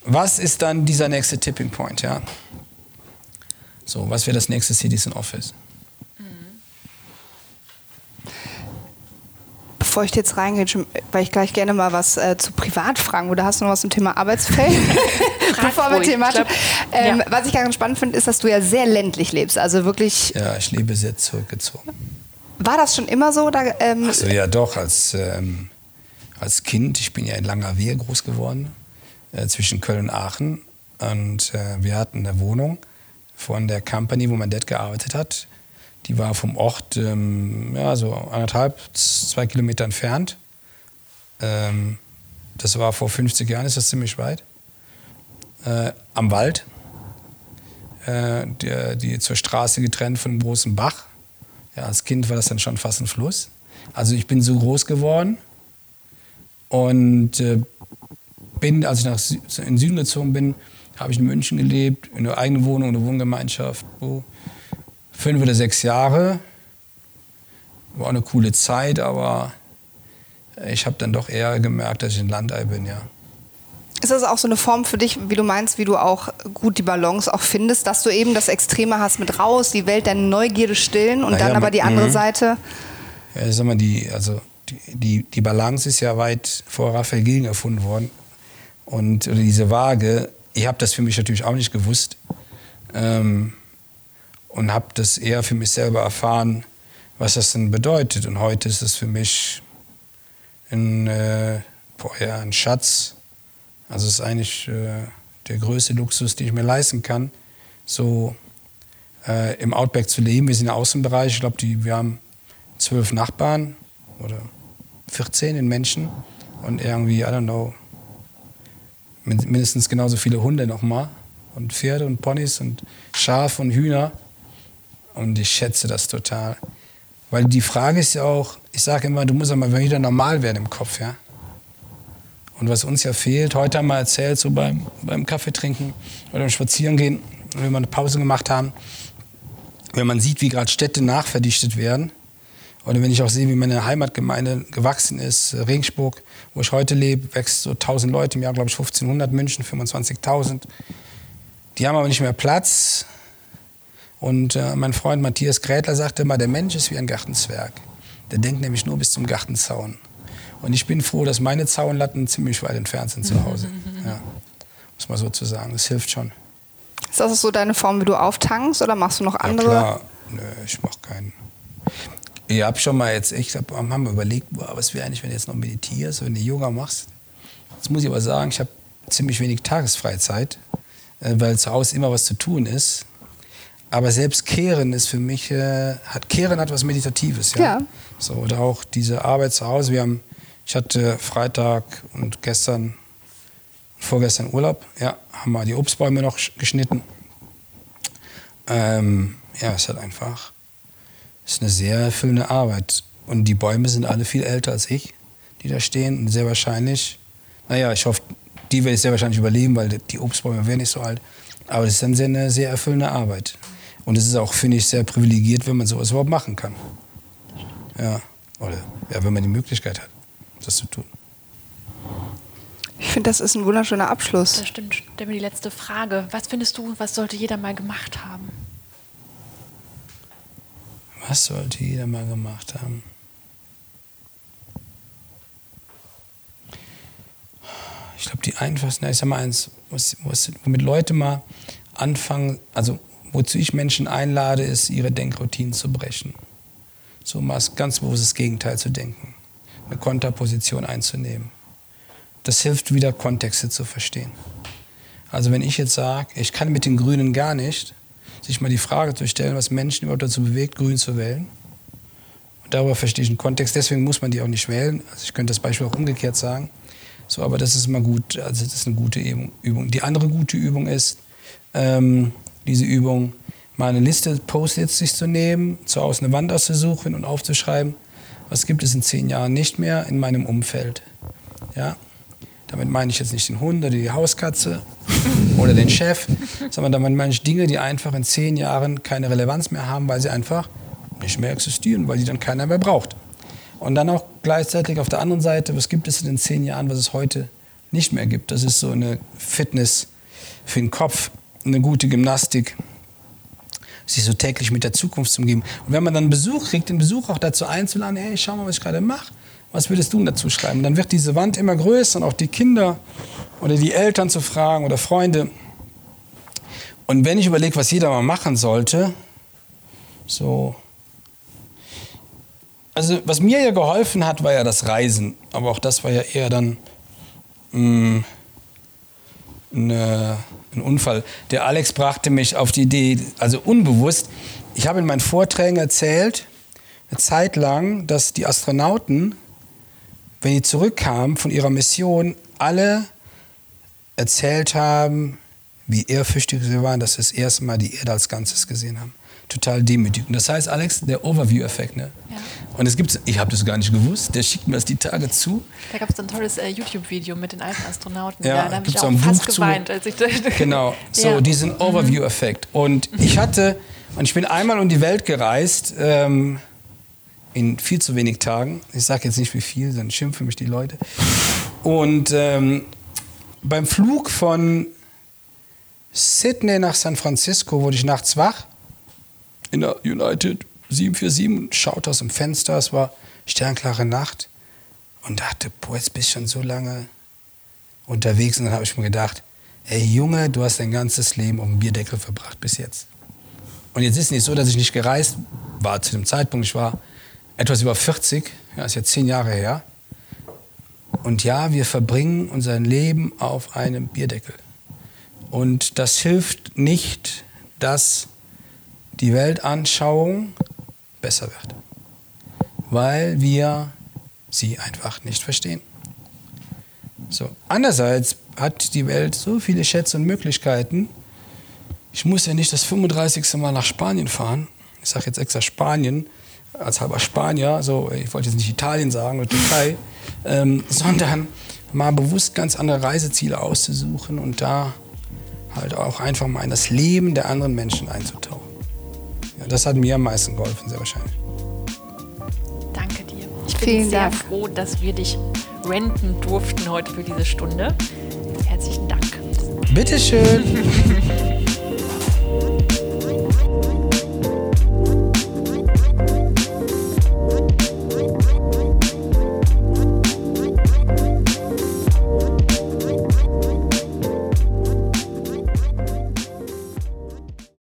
was ist dann dieser nächste Tipping Point? Ja? So, was wäre das nächste Citizen Office? bevor ich jetzt reingehe, weil ich gleich gerne mal was äh, zu privat fragen oder hast du noch was zum Thema Arbeitsfeld? bevor wir thematisch. Ähm, ja. Was ich ganz spannend finde, ist, dass du ja sehr ländlich lebst, also wirklich. Ja, ich lebe sehr zurückgezogen. War das schon immer so? Oder, ähm also ja, doch als ähm, als Kind. Ich bin ja in Langerwehe groß geworden, äh, zwischen Köln und Aachen, und äh, wir hatten eine Wohnung von der Company, wo mein Dad gearbeitet hat die war vom Ort ähm, ja, so anderthalb, zwei Kilometer entfernt. Ähm, das war vor 50 Jahren, ist das ziemlich weit. Äh, am Wald, äh, die, die zur Straße getrennt von einem großen Bach. Ja, als Kind war das dann schon fast ein Fluss. Also ich bin so groß geworden und äh, bin, als ich nach Sü in den Süden gezogen bin, habe ich in München gelebt, in einer eigenen Wohnung, in einer Wohngemeinschaft, wo fünf oder sechs Jahre. War eine coole Zeit, aber ich habe dann doch eher gemerkt, dass ich ein Landei bin, ja. Ist das auch so eine Form für dich, wie du meinst, wie du auch gut die Balance auch findest, dass du eben das Extreme hast mit raus, die Welt deine Neugierde stillen und Na dann ja, aber die andere mh. Seite? Ja, sag mal, die, also die, die, Balance ist ja weit vor Raphael Gilgen erfunden worden. Und diese Waage, ich habe das für mich natürlich auch nicht gewusst. Ähm, und habe das eher für mich selber erfahren, was das denn bedeutet. Und heute ist es für mich ein, äh, boah, ja, ein Schatz. Also es ist eigentlich äh, der größte Luxus, den ich mir leisten kann, so äh, im Outback zu leben. Wir sind im Außenbereich. Ich glaube, wir haben zwölf Nachbarn oder 14 in Menschen und irgendwie, I don't know, mindestens genauso viele Hunde nochmal und Pferde und Ponys und Schafe und Hühner. Und ich schätze das total. Weil die Frage ist ja auch, ich sage immer, du musst mal wieder normal werden im Kopf, ja. Und was uns ja fehlt, heute haben wir erzählt, so beim, beim Kaffee trinken oder beim Spazierengehen, wenn wir eine Pause gemacht haben, wenn man sieht, wie gerade Städte nachverdichtet werden, oder wenn ich auch sehe, wie meine Heimatgemeinde gewachsen ist, Regensburg, wo ich heute lebe, wächst so 1000 Leute im Jahr, glaube ich, 1500, München 25.000. Die haben aber nicht mehr Platz, und äh, mein Freund Matthias Grätler sagte immer, der Mensch ist wie ein Gartenzwerg. Der denkt nämlich nur bis zum Gartenzaun. Und ich bin froh, dass meine Zaunlatten ziemlich weit entfernt sind zu Hause. Ja, muss man so zu sagen. Das hilft schon. Ist das so deine Form, wie du auftankst oder machst du noch andere? Ja, klar. Nö, ich mach keinen. Ich habe schon mal jetzt echt, haben wir überlegt, boah, was wäre eigentlich, wenn du jetzt noch meditierst, wenn du Yoga machst. Jetzt muss ich aber sagen, ich habe ziemlich wenig Tagesfreizeit, äh, weil zu Hause immer was zu tun ist. Aber selbst Kehren ist für mich, äh, hat, Kehren hat was Meditatives, ja. Ja. So, oder auch diese Arbeit zu Hause. Wir haben, ich hatte Freitag und gestern, vorgestern Urlaub, ja, haben wir die Obstbäume noch sch- geschnitten. Ähm, ja, es hat einfach, es ist eine sehr erfüllende Arbeit. Und die Bäume sind alle viel älter als ich, die da stehen. Und sehr wahrscheinlich, naja, ich hoffe, die werde ich sehr wahrscheinlich überleben, weil die Obstbäume werden nicht so alt. Aber es ist dann sehr, eine sehr erfüllende Arbeit. Und es ist auch, finde ich, sehr privilegiert, wenn man sowas überhaupt machen kann. Ja, oder ja, wenn man die Möglichkeit hat, das zu tun. Ich finde, das ist ein wunderschöner Abschluss. Das stimmt. Stell mir die letzte Frage. Was findest du, was sollte jeder mal gemacht haben? Was sollte jeder mal gemacht haben? Ich glaube, die einfachsten, ich sag mal eins, was, was, womit Leute mal anfangen, also wozu ich Menschen einlade, ist, ihre Denkroutinen zu brechen. So mal ganz bewusstes Gegenteil zu denken. Eine Konterposition einzunehmen. Das hilft wieder, Kontexte zu verstehen. Also wenn ich jetzt sage, ich kann mit den Grünen gar nicht, sich mal die Frage zu stellen, was Menschen überhaupt dazu bewegt, Grün zu wählen. Und darüber verstehe ich den Kontext. Deswegen muss man die auch nicht wählen. Also ich könnte das Beispiel auch umgekehrt sagen. So, aber das ist immer gut. Also das ist eine gute Übung. Die andere gute Übung ist, ähm, diese Übung, mal eine Liste Post-its sich zu nehmen, zu Hause eine Wand auszusuchen und aufzuschreiben, was gibt es in zehn Jahren nicht mehr in meinem Umfeld. Ja? Damit meine ich jetzt nicht den Hund oder die Hauskatze oder den Chef, sondern damit meine ich Dinge, die einfach in zehn Jahren keine Relevanz mehr haben, weil sie einfach nicht mehr existieren, weil die dann keiner mehr braucht. Und dann auch gleichzeitig auf der anderen Seite, was gibt es in den zehn Jahren, was es heute nicht mehr gibt. Das ist so eine Fitness für den Kopf, eine gute Gymnastik, sich so täglich mit der Zukunft zu umgeben. Und wenn man dann Besuch kriegt, den Besuch auch dazu einzuladen, hey, schau mal, was ich gerade mache. Was würdest du dazu schreiben? Dann wird diese Wand immer größer und auch die Kinder oder die Eltern zu fragen oder Freunde. Und wenn ich überlege, was jeder mal machen sollte, so. Also, was mir ja geholfen hat, war ja das Reisen. Aber auch das war ja eher dann mh, eine, ein Unfall. Der Alex brachte mich auf die Idee, also unbewusst. Ich habe in meinen Vorträgen erzählt, eine Zeit lang, dass die Astronauten, wenn die zurückkamen von ihrer Mission, alle erzählt haben, wie ehrfürchtig sie waren, dass sie das erste Mal die Erde als Ganzes gesehen haben. Total demütigend. Das heißt, Alex, der Overview-Effekt. Ne? Ja. Und es gibt, ich habe das gar nicht gewusst, der schickt mir das die Tage zu. Da gab es ein tolles äh, YouTube-Video mit den alten Astronauten. Ja, da habe ich auch ein fast Buch zu. geweint, als ich da Genau, so Ja. diesen Overview-Effekt. Und ich hatte, und ich bin einmal um die Welt gereist, ähm, in viel zu wenig Tagen. Ich sage jetzt nicht wie viel, dann schimpfen mich die Leute. Und ähm, beim Flug von Sydney nach San Francisco wurde ich nachts wach in der United 747 und schaute aus dem Fenster. Es war sternklare Nacht und dachte, boah, jetzt bist du schon so lange unterwegs. Und dann habe ich mir gedacht, ey Junge, du hast dein ganzes Leben auf dem Bierdeckel verbracht bis jetzt. Und jetzt ist es nicht so, dass ich nicht gereist war zu dem Zeitpunkt. Ich war etwas über 40, ja, ist jetzt zehn Jahre her. Und ja, wir verbringen unser Leben auf einem Bierdeckel. Und das hilft nicht, dass die Weltanschauung besser wird. Weil wir sie einfach nicht verstehen. So. Andererseits hat die Welt so viele Schätze und Möglichkeiten. Ich muss ja nicht das 35. Mal nach Spanien fahren. Ich sage jetzt extra Spanien, als halber Spanier, so, ich wollte jetzt nicht Italien sagen oder Türkei, ähm, sondern mal bewusst ganz andere Reiseziele auszusuchen und da halt auch einfach mal in das Leben der anderen Menschen einzutauchen. Ja, das hat mir am meisten geholfen, sehr wahrscheinlich. Danke dir. Ich bin Vielen sehr Dank. froh, dass wir dich renten durften heute für diese Stunde. Herzlichen Dank. Bitteschön.